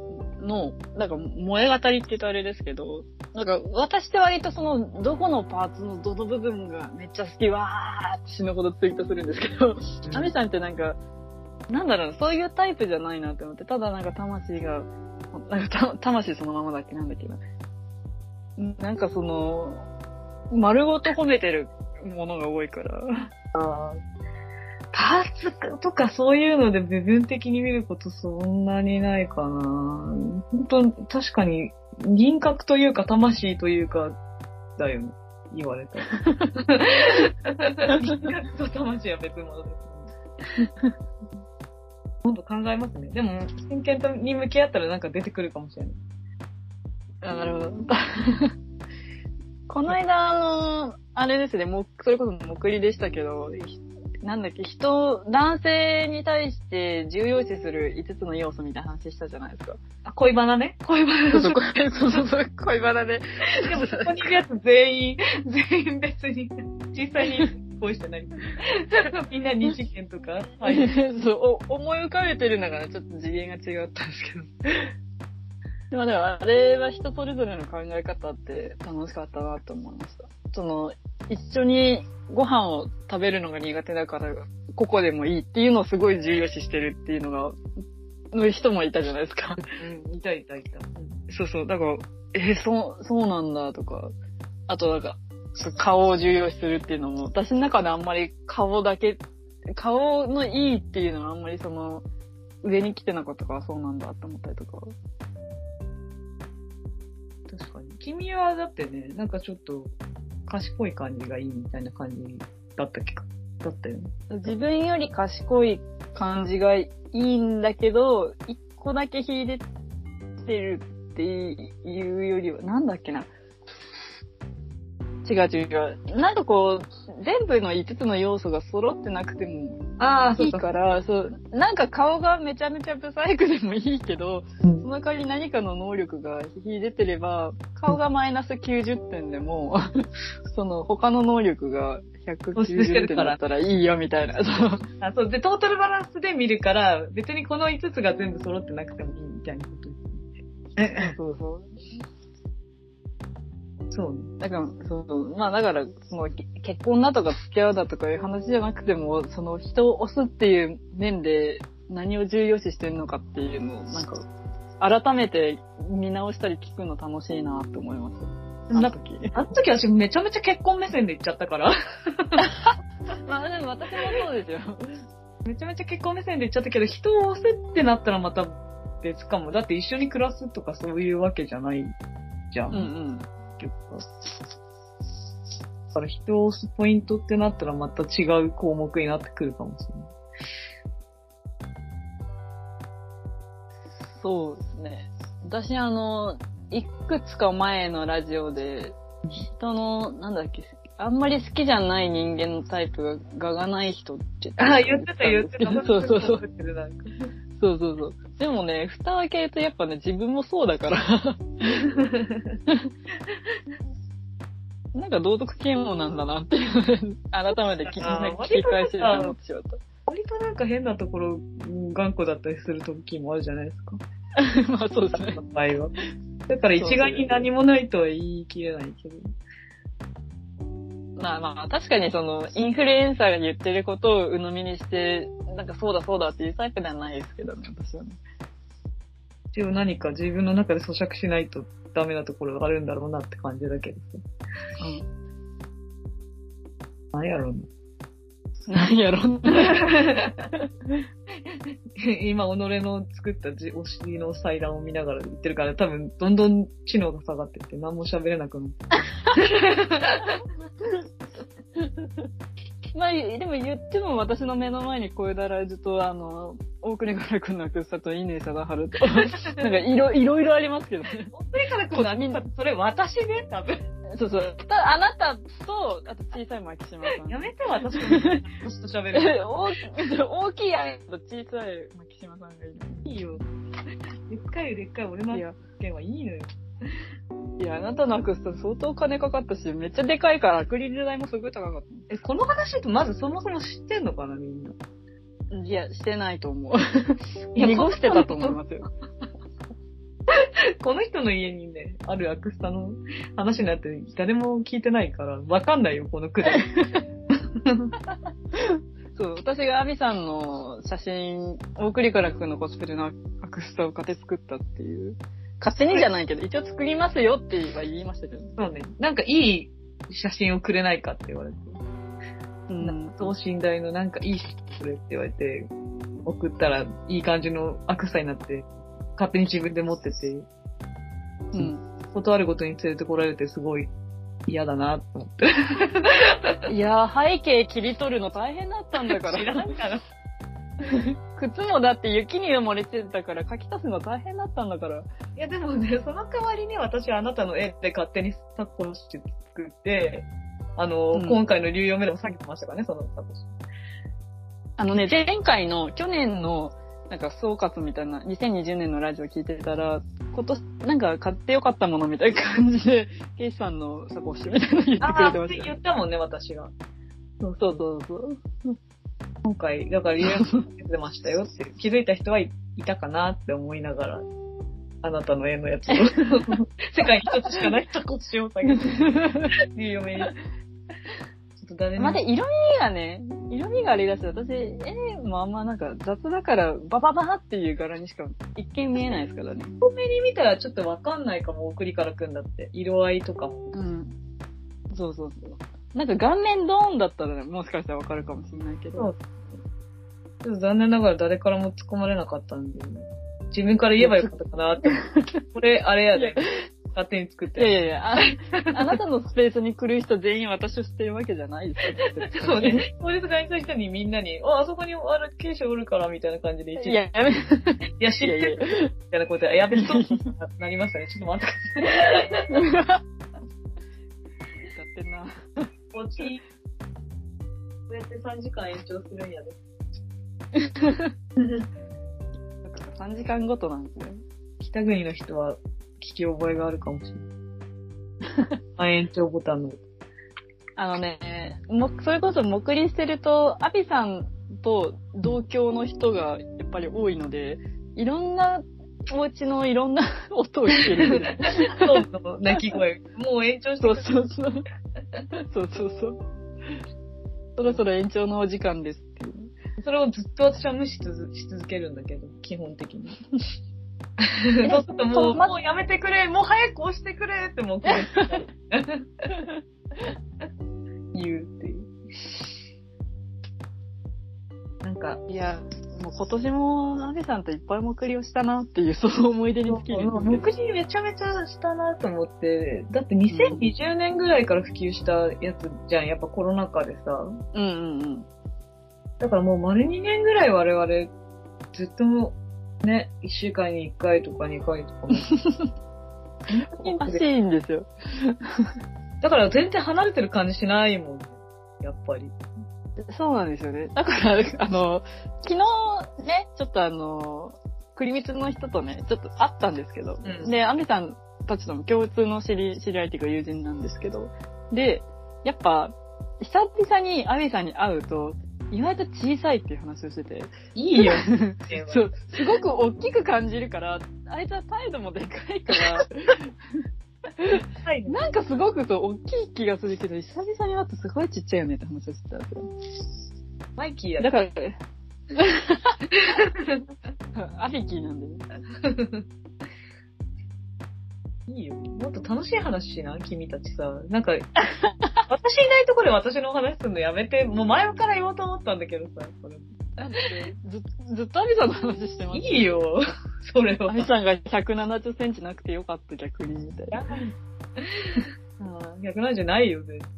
の、なんか、萌え語りって言うとあれですけど、なんか、私って割とその、どこのパーツのどの部分がめっちゃ好き、わーって死ぬほどツイートするんですけど、アビさんってなんか、なんだろう、そういうタイプじゃないなって思って、ただなんか魂が、なんかた魂そのままだっけなんだっけな。なんかその、丸ごと褒めてるものが多いから。あパーツとかそういうので部分的に見ることそんなにないかな。本当確かに輪郭というか魂というか、だよね。言われたら。輪郭と魂は別物です。今度考えますね。でも、真剣に向き合ったらなんか出てくるかもしれない。あ、なるほど。この間、あの、あれですね、もう、それこそ目りでしたけど、ひなんだっけ、人、男性に対して重要視する5つの要素みたいな話したじゃないですか。あ、恋バナね？恋バナそうそう、そうそうそう、恋バナで。でもそこにいるやつ全員、全員別に、実際に恋してない。みんな二次元とか？はい。そう、お思い浮かべてるのがちょっと次元が違ったんですけど。でもでもあれは人それぞれの考え方って楽しかったなと思いました。その、一緒にご飯を食べるのが苦手だから、ここでもいいっていうのをすごい重要視してるっていうのが、の人もいたじゃないですか。うん、いたいたいた。そうそう。だから、えーそう、そうなんだとか。あとなんか、顔を重要視するっていうのも、私の中であんまり顔だけ、顔のいいっていうのはあんまりその、上に来てなかったからそうなんだって思ったりとか。確かに。君はだってね、なんかちょっと賢い感じがいいみたいな感じだったっけか。だったよね。自分より賢い感じがいいんだけど、一個だけ秀でてるっていうよりは、なんだっけな。違う違う。なんかこう、全部の5つの要素が揃ってなくてもああ、いいから、そう、なんか顔がめちゃめちゃブサイクでもいいけど、うんその代わり何かの能力が秀でてれば、顔がマイナス90点でも、その他の能力が190点だったらいいよみたいな。そうあそう。で、トータルバランスで見るから、別にこの5つが全部揃ってなくてもいいみたいなことですね。そうそう。そうね。だから、そう。まあだから、その、け結婚だとか付き合うだとかいう話じゃなくても、その人を押すっていう面で何を重要視してるのかっていうのを、なんか、改めて見直したり聞くの楽しいなって思います。あなの時。あの時私めちゃめちゃ結婚目線で言っちゃったから。まあでも私もそうですよ。めちゃめちゃ結婚目線で言っちゃったけど、人を押すってなったらまた別かも。だって一緒に暮らすとかそういうわけじゃないじゃん。うんうん。結構だから人を押すポイントってなったらまた違う項目になってくるかもしれない。そうですね。私あの、いくつか前のラジオで、人の、なんだっけ、あんまり好きじゃない人間のタイプが、ががない人って。ああ、言ってた言ってた。そうそうそう。そうそうそう。でもね、蓋開けるとやっぱね、自分もそうだから。なんか道徳嫌悪なんだなっていう改めて聞き返してて思ってしまっ割となんか変なところ、うん頑固だったりする時もあるじゃないですか。た。まあそうですね。場合は。だから一概に何もないとは言い切れないけど。まあまあ、確かにその、インフルエンサーが言ってることを鵜呑みにして、なんかそうだそうだっていうタイプではないですけどね、私はね。一応何か自分の中で咀嚼しないとダメなところがあるんだろうなって感じだけどさ。何やろう何やろ今、己の作ったじお尻の祭壇を見ながら言ってるから、多分、どんどん知能が下がってって、何も喋れなくなって。まあ、でも言っても私の目の前に小枝ライズと、あの、大国からくんのくさと乾貞治と、なんかいろ、いろいろありますけどね。本当にからくんのみんな、それ私ね、多分。そうそう。たあなたと、あと小さい牧島さん。やめて、私と、私と喋る。大 き大きいあと小さい牧島さんがいる。いいよ。でっかいでっかい俺の件はいいのよ。いや、あなたのアクスタ相当金かかったし、めっちゃでかいからアクリル代もすごい高かっえ、この話ってまずそもそも知ってんのかな、みんな？た。いや、してないと思う。いや濁してたと思いますよ。この人の家にね、あるアクスタの話になって誰も聞いてないから、わかんないよ、このくだり。そう、私がアミさんの写真、大栗からくんのコスプレのアクスタを買って作ったっていう。勝手にじゃないけど、一応作りますよっては言いましたけど。そうね。なんかいい写真をくれないかって言われて。うん。等身大のなんかいい写真くれって言われて、送ったらいい感じのアクになって、勝手に自分で持ってて、うん。断るごとに連れてこられてすごい嫌だなと思って。いやー、背景切り取るの大変だったんだか 知らら。んから。靴もだって雪に埋もれてたから書き足すの大変だったんだから。いやでもね、その代わりに私はあなたの絵で勝手にサコッシュ作って、あの、うん今回の流用目でも下げてましたからね、そのサコッシあのね、前回の、去年の、なんか総括みたいな、2020年のラジオ聞いてたら、今年、なんか買ってよかったものみたいな感じで、ケイシさんのサコッシュみたいなの言ってくああ、れてましたよ言ったもんね、私が。そうそうそうそう。今回、だから流用目出ましたよって、気づいた人はいいたかなって思いながら、あなたの絵のやつを、世界に一つしかないサコッシュを下げて、流用目に。ちょっと誰も。まで、色味がね、色味がありだし、私、絵もあんまなんか雑だから、ババババっていう柄にしか一見見えないですからね。遠目に見たらちょっとわかんないかも、送りからくんだって。色合いとかも。うん。そうそうそう。なんか顔面ドーンだったら、ね、もしかしたらわかるかもしれないけど。ちょっと残念ながら誰からも突っ込まれなかったんで、自分から言えばよかったかなって思って。これ、あれやで。勝手に作って。いやいやいや、ああなたのスペースに来る人全員私を知ってるわけじゃないですよ。そうね。法律外にした人にみんなに、あ、あそこにある刑事おるから、みたいな感じで一いや、やめ、いいや、知っやいやてるみたいなことで、やべ、そうなりましたね。ちょっと待ってください。うやって3時間延長するんやで。3時間ごとなんですね。北国の人は聞き覚えがあるかもしれない。延長ボタンの。あのね、もそれこそ目りしてると、アビさんと同郷の人がやっぱり多いので、いろんなお家のいろんな 音を聞ける。そうの鳴き声。もう延長してそうくそうそう。そうそうそう。そろそろ延長のお時間ですっていう。それをずっと私は無視し続けるんだけど、基本的に。そうするともう、もうやめてくれ、もう早く押してくれってもう、言うっていう。なんか、いや、もう今年もアビさんといっぱい目りをしたなっていう、その思い出に尽きる。目次めちゃめちゃしたなと思って、だって2020年ぐらいから普及したやつじゃん、やっぱコロナ禍でさ。うんうんうん。だからもう丸2年ぐらい我々、ずっとね、1週間に1回とか2回とかも。おかしいんですよ。だから全然離れてる感じしないもん、やっぱり。そうなんですよね。だから、あの、昨日ね、ちょっとあの、栗光の人とね、ちょっと会ったんですけど、うんで、アミさんたちとも共通の知り、知り合いっていうか友人なんですけど、で、やっぱ、久々にアミさんに会うと、意外と小さいっていう話をしてて、いいよ。そう、すごく大きく感じるから、あいつは態度もでかいから、はい。なんかすごくそう、大きい気がするけど、久々に会ってすごいちっちゃいよねって話をしてたんですよ。マイキーやだから、アビキーなんでね。いいよ。もっと楽しい話しな、君たちさ。なんか、私いないところで私の話するのやめて、もう前から言おうと思ったんだけどさ、それ。だってずずっとアビさんの話してます。いいよ、それは。アビさんが170センチなくてよかった逆にみたいな。あー170ないよ、全然。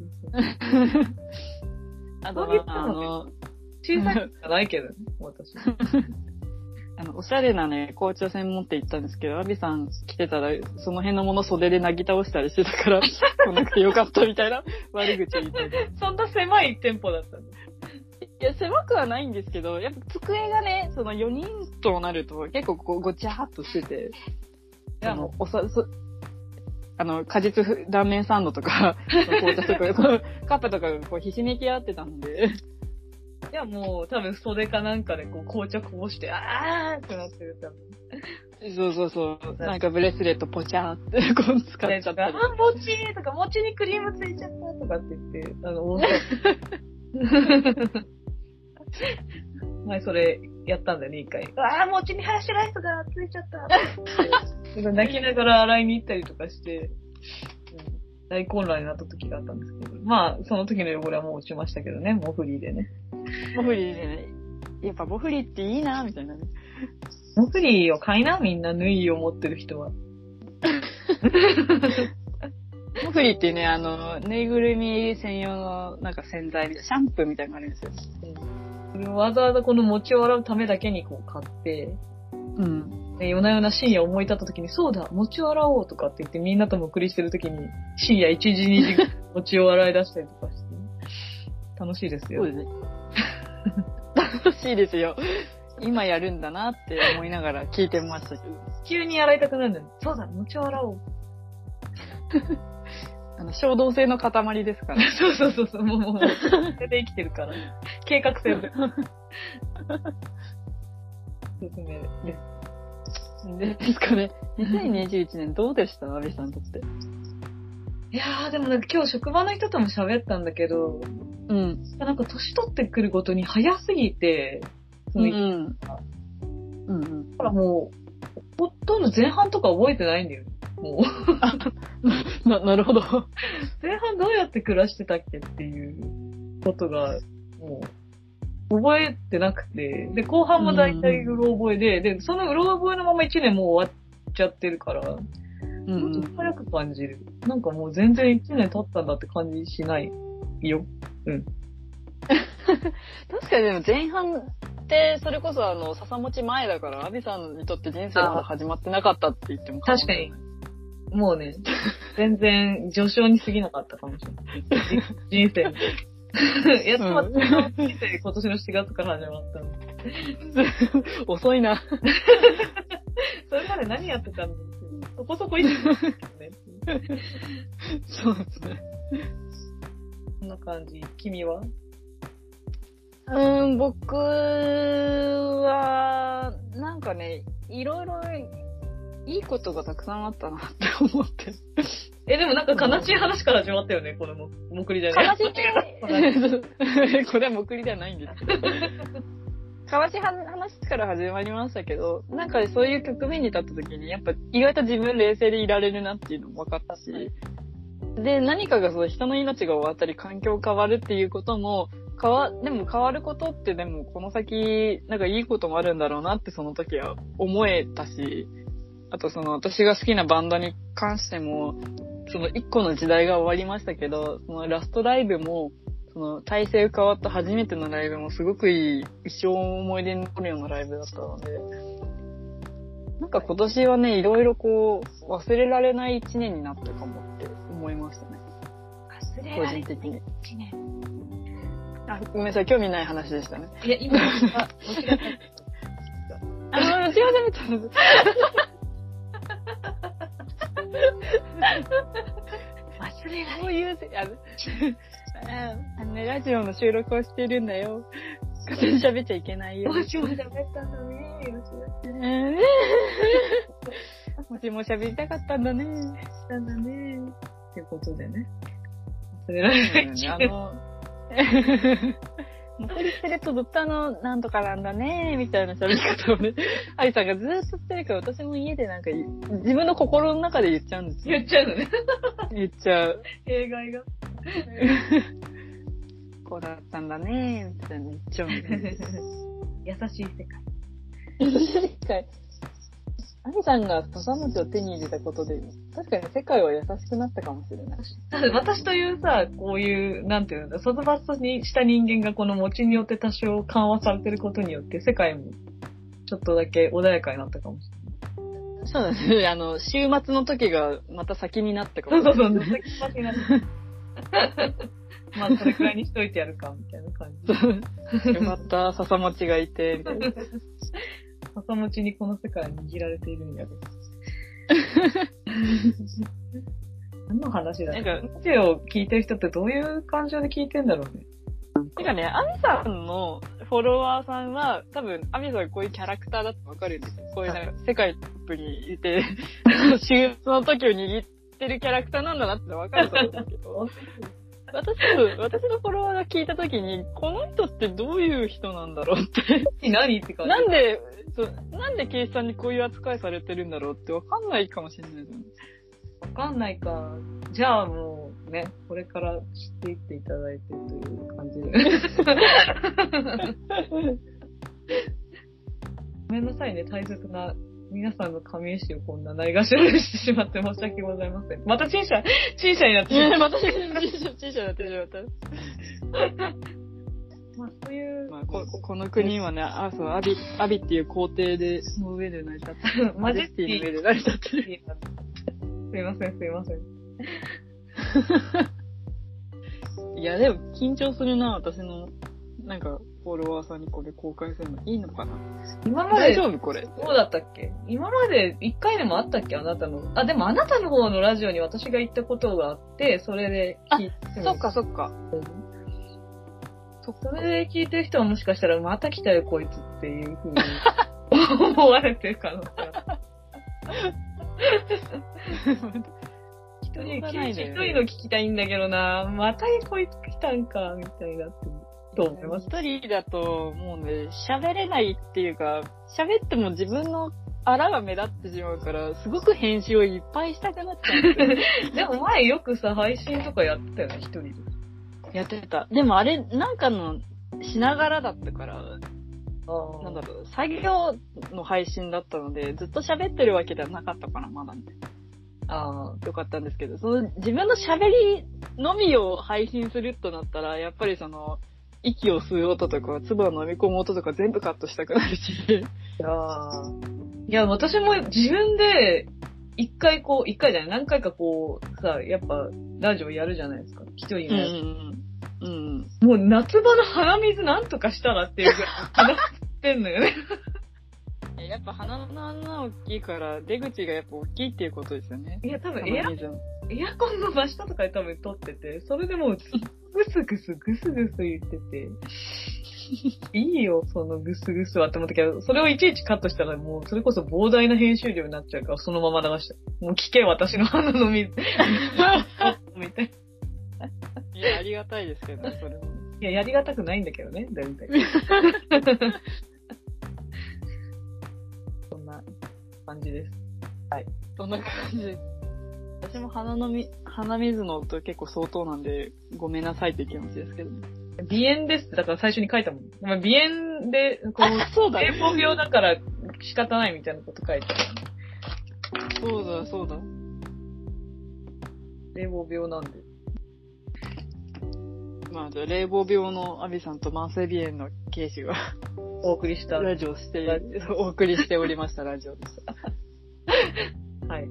あとそういうこは、あの、小さいじゃないけどね、私。あの、おしゃれなね、紅茶専門店行ったんですけど、アビさん来てたら、その辺のもの袖でなぎ倒したりしてたから、来なくてよかったみたいな悪口を言ってて。そんな狭い店舗だったの？いや、狭くはないんですけど、やっぱ机がね、その4人となると結構こうごちゃーっとしてて、あの、おさ、そあの、果実ふ断面サンドとか、紅茶とか、カップとかがこうひしめき合ってたので、いや、もう、多分袖かなんかでこう紅茶こぼして、あーってなってる多分。そうそうそう、なんかブレスレットポチャーってこう使っちゃったり。あ、餅とか、餅にクリームついちゃったとかって言って、あの、大 前それやったんだよね、一回。ああ、餅にハヤシライスがついちゃった。泣きながら洗いに行ったりとかして、うん大混乱になった時があったんですけど。まあ、その時の汚れはもう落ちましたけどね、もうフリーでね。ボフリーでね、やっぱボフリーっていいな、みたいなね。モフリーを買いな、みんな縫いを持ってる人は。ボフリーってね、あの、ぬいぐるみ専用のなんか洗剤みたいな、シャンプーみたいなのがあるんですよ。それをわざわざこの餅を洗うためだけにこう買って、うん。で夜な夜な深夜思い立った時に、そうだ、餅を洗おうとかって言ってみんなとも送りしてる時に、深夜1時2時餅を洗い出したりとかして、楽しいですよそう。ですね。楽しいですよ。今やるんだなって思いながら聞いてましたけど。急に洗いたくなるんだよ。そうだ、餅を洗おう。あの、衝動性の塊ですから。そうそうそうそう、もう、もう、それで生きてるから。計画性で。おすすめです。ですかね。2021年どうでした？アビさんにとって。いやー、でもなんか今日職場の人とも喋ったんだけど、うん。なんか年取ってくるごとに早すぎて、その、うん。だうんうん。からもう、ほとんど前半とか覚えてないんだよ。もう、な、なるほど。前半どうやって暮らしてたっけっていうことが、もう、覚えてなくて、で、後半も大体うろ覚えで、で、そのうろ覚えのまま1年もう終わっちゃってるから、うんうんもっと早く感じる。なんかもう全然1年経ったんだって感じしないよ。確かにでも前半って、それこそあの、笹持ち前だから、アビさんにとって人生がまだ始まってなかったって言っても確かに。もうね、全然序章に過ぎなかったかもしれない。人生に。やっと私の人生今年の4月から始まったの。遅いな。それまで何やってたんですよ。そこそこいいですね。そうですね。こんな感じ。君は？うーん、僕は、なんかね、いろいろいいことがたくさんあったなって思って。え、でもなんか悲しい話から始まったよね、このも、もくりだよね。悲しい これは目りではないんですけど。悲しい話から始まりましたけど、なんかそういう局面に立った時に、やっぱ意外と自分冷静でいられるなっていうのも分かったし、で、何かがそう人の命が終わったり環境変わるっていうことも、変わ、でも変わることってでもこの先、なんかいいこともあるんだろうなってその時は思えたし、あとその私が好きなバンドに関しても、その一個の時代が終わりましたけど、そのラストライブも、その体制変わった初めてのライブもすごくいい、一生思い出に残るようなライブだったので、なんか今年はね、いろいろこう、忘れられない一年になったかもって思いましたね。忘れ個人的に。あ、ごめんなさい、興味ない話でしたね。いや、今、あ、間違えたんです。忘れらそういう、あの、ああのね、ラジオの収録をしてるんだよ。勝手に喋っちゃいけないよ。もしも喋ったんだね。うんもしも喋りたかったんだね。したんだね。ってことでね。忘れられない一あ年。の、もう一人してるとずっとあの、なんとかなんだね、みたいな喋り方をね、アリさんがずーっとしてるから、私も家でなんか自分の心の中で言っちゃうんですよ。言っちゃうのね。言っちゃう。弊害が。こうだったんだね、みたいな言っちゃうんで。優しい世界。世界。アミさんが笹餅を手に入れたことで、確かに世界は優しくなったかもしれない。私というさ、こういう、なんていうんだ、卒抜にした人間がこの餅によって多少緩和されてることによって、世界もちょっとだけ穏やかになったかもしそうですね。あの、週末の時がまた先になったかれない。もしれそうそうそう、ない。ずっと気持ちになって。まあ、それくらいにしといてやるか、みたいな感じ。また笹餅がいて、みたいな。朝持ちにこの世界は握られているんやで。何の話だなんかラジオ聞いてる人ってどういう感情で聞いてんだろうね。てかね、アミさんのフォロワーさんは、多分、アミさんがこういうキャラクターだってわかるんですよ。こういうなんか、世界トップにいて、週その時を握ってるキャラクターなんだなってわかると思うんですけど、私の、私のフォロワーが聞いた時に、この人ってどういう人なんだろうって、何って感じ。なんで、そう、なんでケイシさんにこういう扱いされてるんだろうってわかんないかもしれないですよね。わかんないか。じゃあもうね、これから知っていっていただいてという感じで。ごめんなさいね、大切な皆さんの神絵師をこんなないがしろにしてしまって申し訳ございません。また陳謝、陳謝になってしまっ また、小さになってしまった。た。まあそういう、まあ、ここの国はね、あ、そう、アビ、アビっていう皇帝で、その上で成り立ってる。マジェスティの上で成り立ってる。すいません、すいません。いや、でも緊張するな、私の、なんか、フォロワーさんにこれ公開するのいいのかな？今まで、大丈夫これ？どうだったっけ？今まで一回でもあったっけ？あなたの。あ、でもあなたの方のラジオに私が行ったことがあって、それで聞いてもそっかそっか。それで聞いてる人はもしかしたら、また来たよ、こいつっていうふうに 思われてる可能性ある。一 人、一ね人の聞きたいんだけどな、またこいつ来たんか、みたいになってると思います。一人だと、もうね、喋れないっていうか、喋っても自分のあらが目立ってしまうから、すごく編集をいっぱいしたくなっちゃうんで も前よくさ、配信とかやってたよね、一人で。やってた。でもあれ、なんかの、しながらだったから、あなんだろう、作業の配信だったので、ずっと喋ってるわけではなかったかな、まだね。あよかったんですけど、その自分の喋りのみを配信するとなったら、やっぱりその、息を吸う音とか、唾を飲み込む音とか全部カットしたくなるし。いやーいや、私も自分で一回こう、一回じゃない、何回かこう、さ、やっぱ、ラジオやるじゃないですか。一人のやつ。うん。うん。もう夏場の鼻水なんとかしたらっていうぐらい鼻ってんのよね。えやっぱ鼻の穴大きいから出口がやっぱ大きいっていうことですよね。いや、多分エアエアコンの真下とかで多分撮ってて、それでもう、ぐすぐすぐすぐす言ってて、いいよ、そのぐすぐすはって思ったけど、それをいちいちカットしたらもう、それこそ膨大な編集量になっちゃうから、そのまま流した。もう聞け、私の鼻の水。みたいな。いや、ありがたいですけどね、それもね。いや、やりがたくないんだけどね、大体。感じです。そんな感じ？で。私も鼻のみ、鼻水の音結構相当なんで、ごめんなさいって気持ちですけどね。鼻炎ですって、だから最初に書いたもん。まあ、鼻炎で、こう、そうだ冷房病だから仕方ないみたいなこと書いてある。そうだ、そうだ。冷房病なんで。まあ、じゃあ、冷房病のアビさんと慢性鼻炎のケースが、お送りした。ラジオして、お送りしておりましたラジオでした。はい。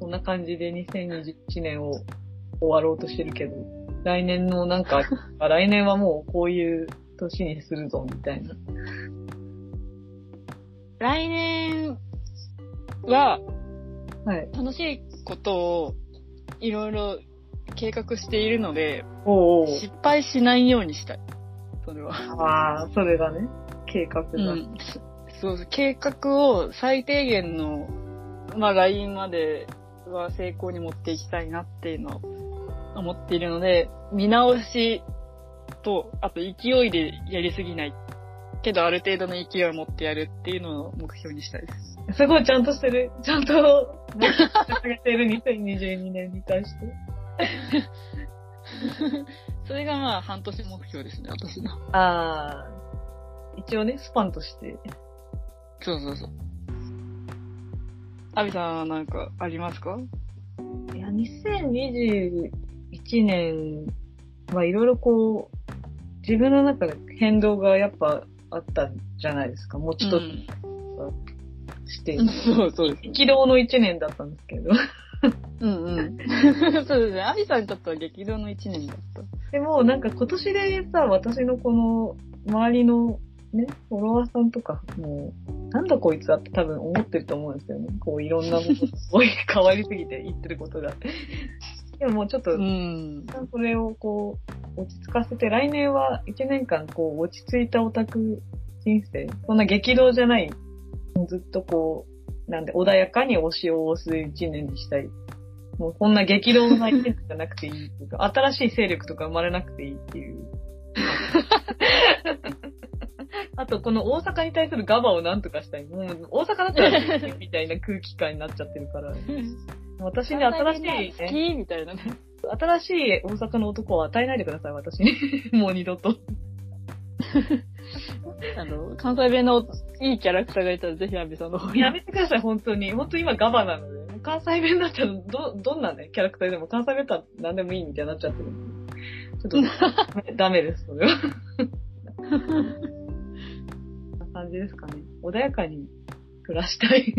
こんな感じで2021年を終わろうとしてるけど、来年のなんか、あ来年はもうこういう年にするぞ、みたいな。来年は、はい。楽しいことをいろいろ計画しているので、おうおう失敗しないようにしたい。それは。ああ、それがね、計画だ。うん。そう計画を最低限の、まあ、LINE までは成功に持っていきたいなっていうのを思っているので、見直しと、あと勢いでやりすぎない。けど、ある程度の勢いを持ってやるっていうのを目標にしたいです。すごいちゃんとしてる。ちゃんと、掲げてる 2022年に対して。それがまあ、半年目標ですね、私の。ああ、一応ね、スパンとして。そうそうそう。アビさんはなんかありますか？いや、2021年はいろいろこう、自分の中で変動がやっぱあったじゃないですか。もうちょっとして。うん、そうそうですね。激動の1年だったんですけど。うんうん。そうですね。アビさんにとっては激動の一年だった。でもなんか今年でさ、私のこの周りのね、フォロワーさんとか、もう、なんだこいつだって多分思ってると思うんですよね。こういろんなものすごい変わりすぎて言ってることが。でももうちょっと、ん。それをこう、落ち着かせて、来年は1年間こう、落ち着いたオタク人生、そんな激動じゃない、ずっとこう、なんで穏やかに推しを押す1年にしたい。もうこんな激動な1年じゃなくていいっていうか、新しい勢力とか生まれなくていいっていう。あと、この大阪に対するガバをなんとかしたい。もう、大阪だったらみたいな空気感になっちゃってるから。私に新しい、ね、好きみたいなね。新しい大阪の男を与えないでください、私に。もう二度と。あの、関西弁のいいキャラクターがいたらぜひアビさんの方に。やめてください、本当に。本当に今ガバなので。関西弁だったら、ど、どんなね、キャラクターでも関西弁だったら何でもいいみたいになっちゃってる。ちょっと、ダメです、それは。こんな感じですかね。穏やかに暮らしたい。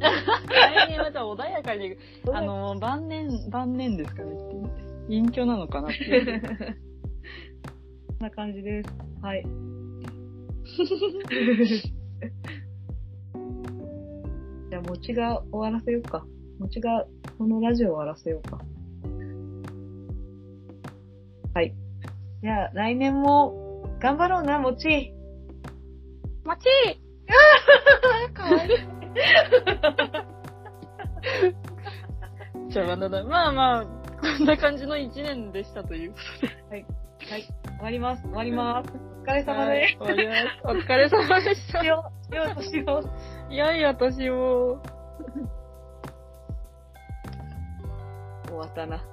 来年はじゃあ穏やかに、あの、晩年、晩年ですかねっていう。隠居なのかなっていう。こんな感じです。はい。じゃあ、餅が終わらせようか。餅がこのラジオ終わらせようか。はい。じゃあ、来年も頑張ろうな、餅。もち かわいい。じゃあ、まだまあまあ、こんな感じの一年でしたということで。はい。終わります。終わります。お疲れ様はいです。終わりますお疲れ様でした。しよようとしよう。いやいや、私も。終わったな。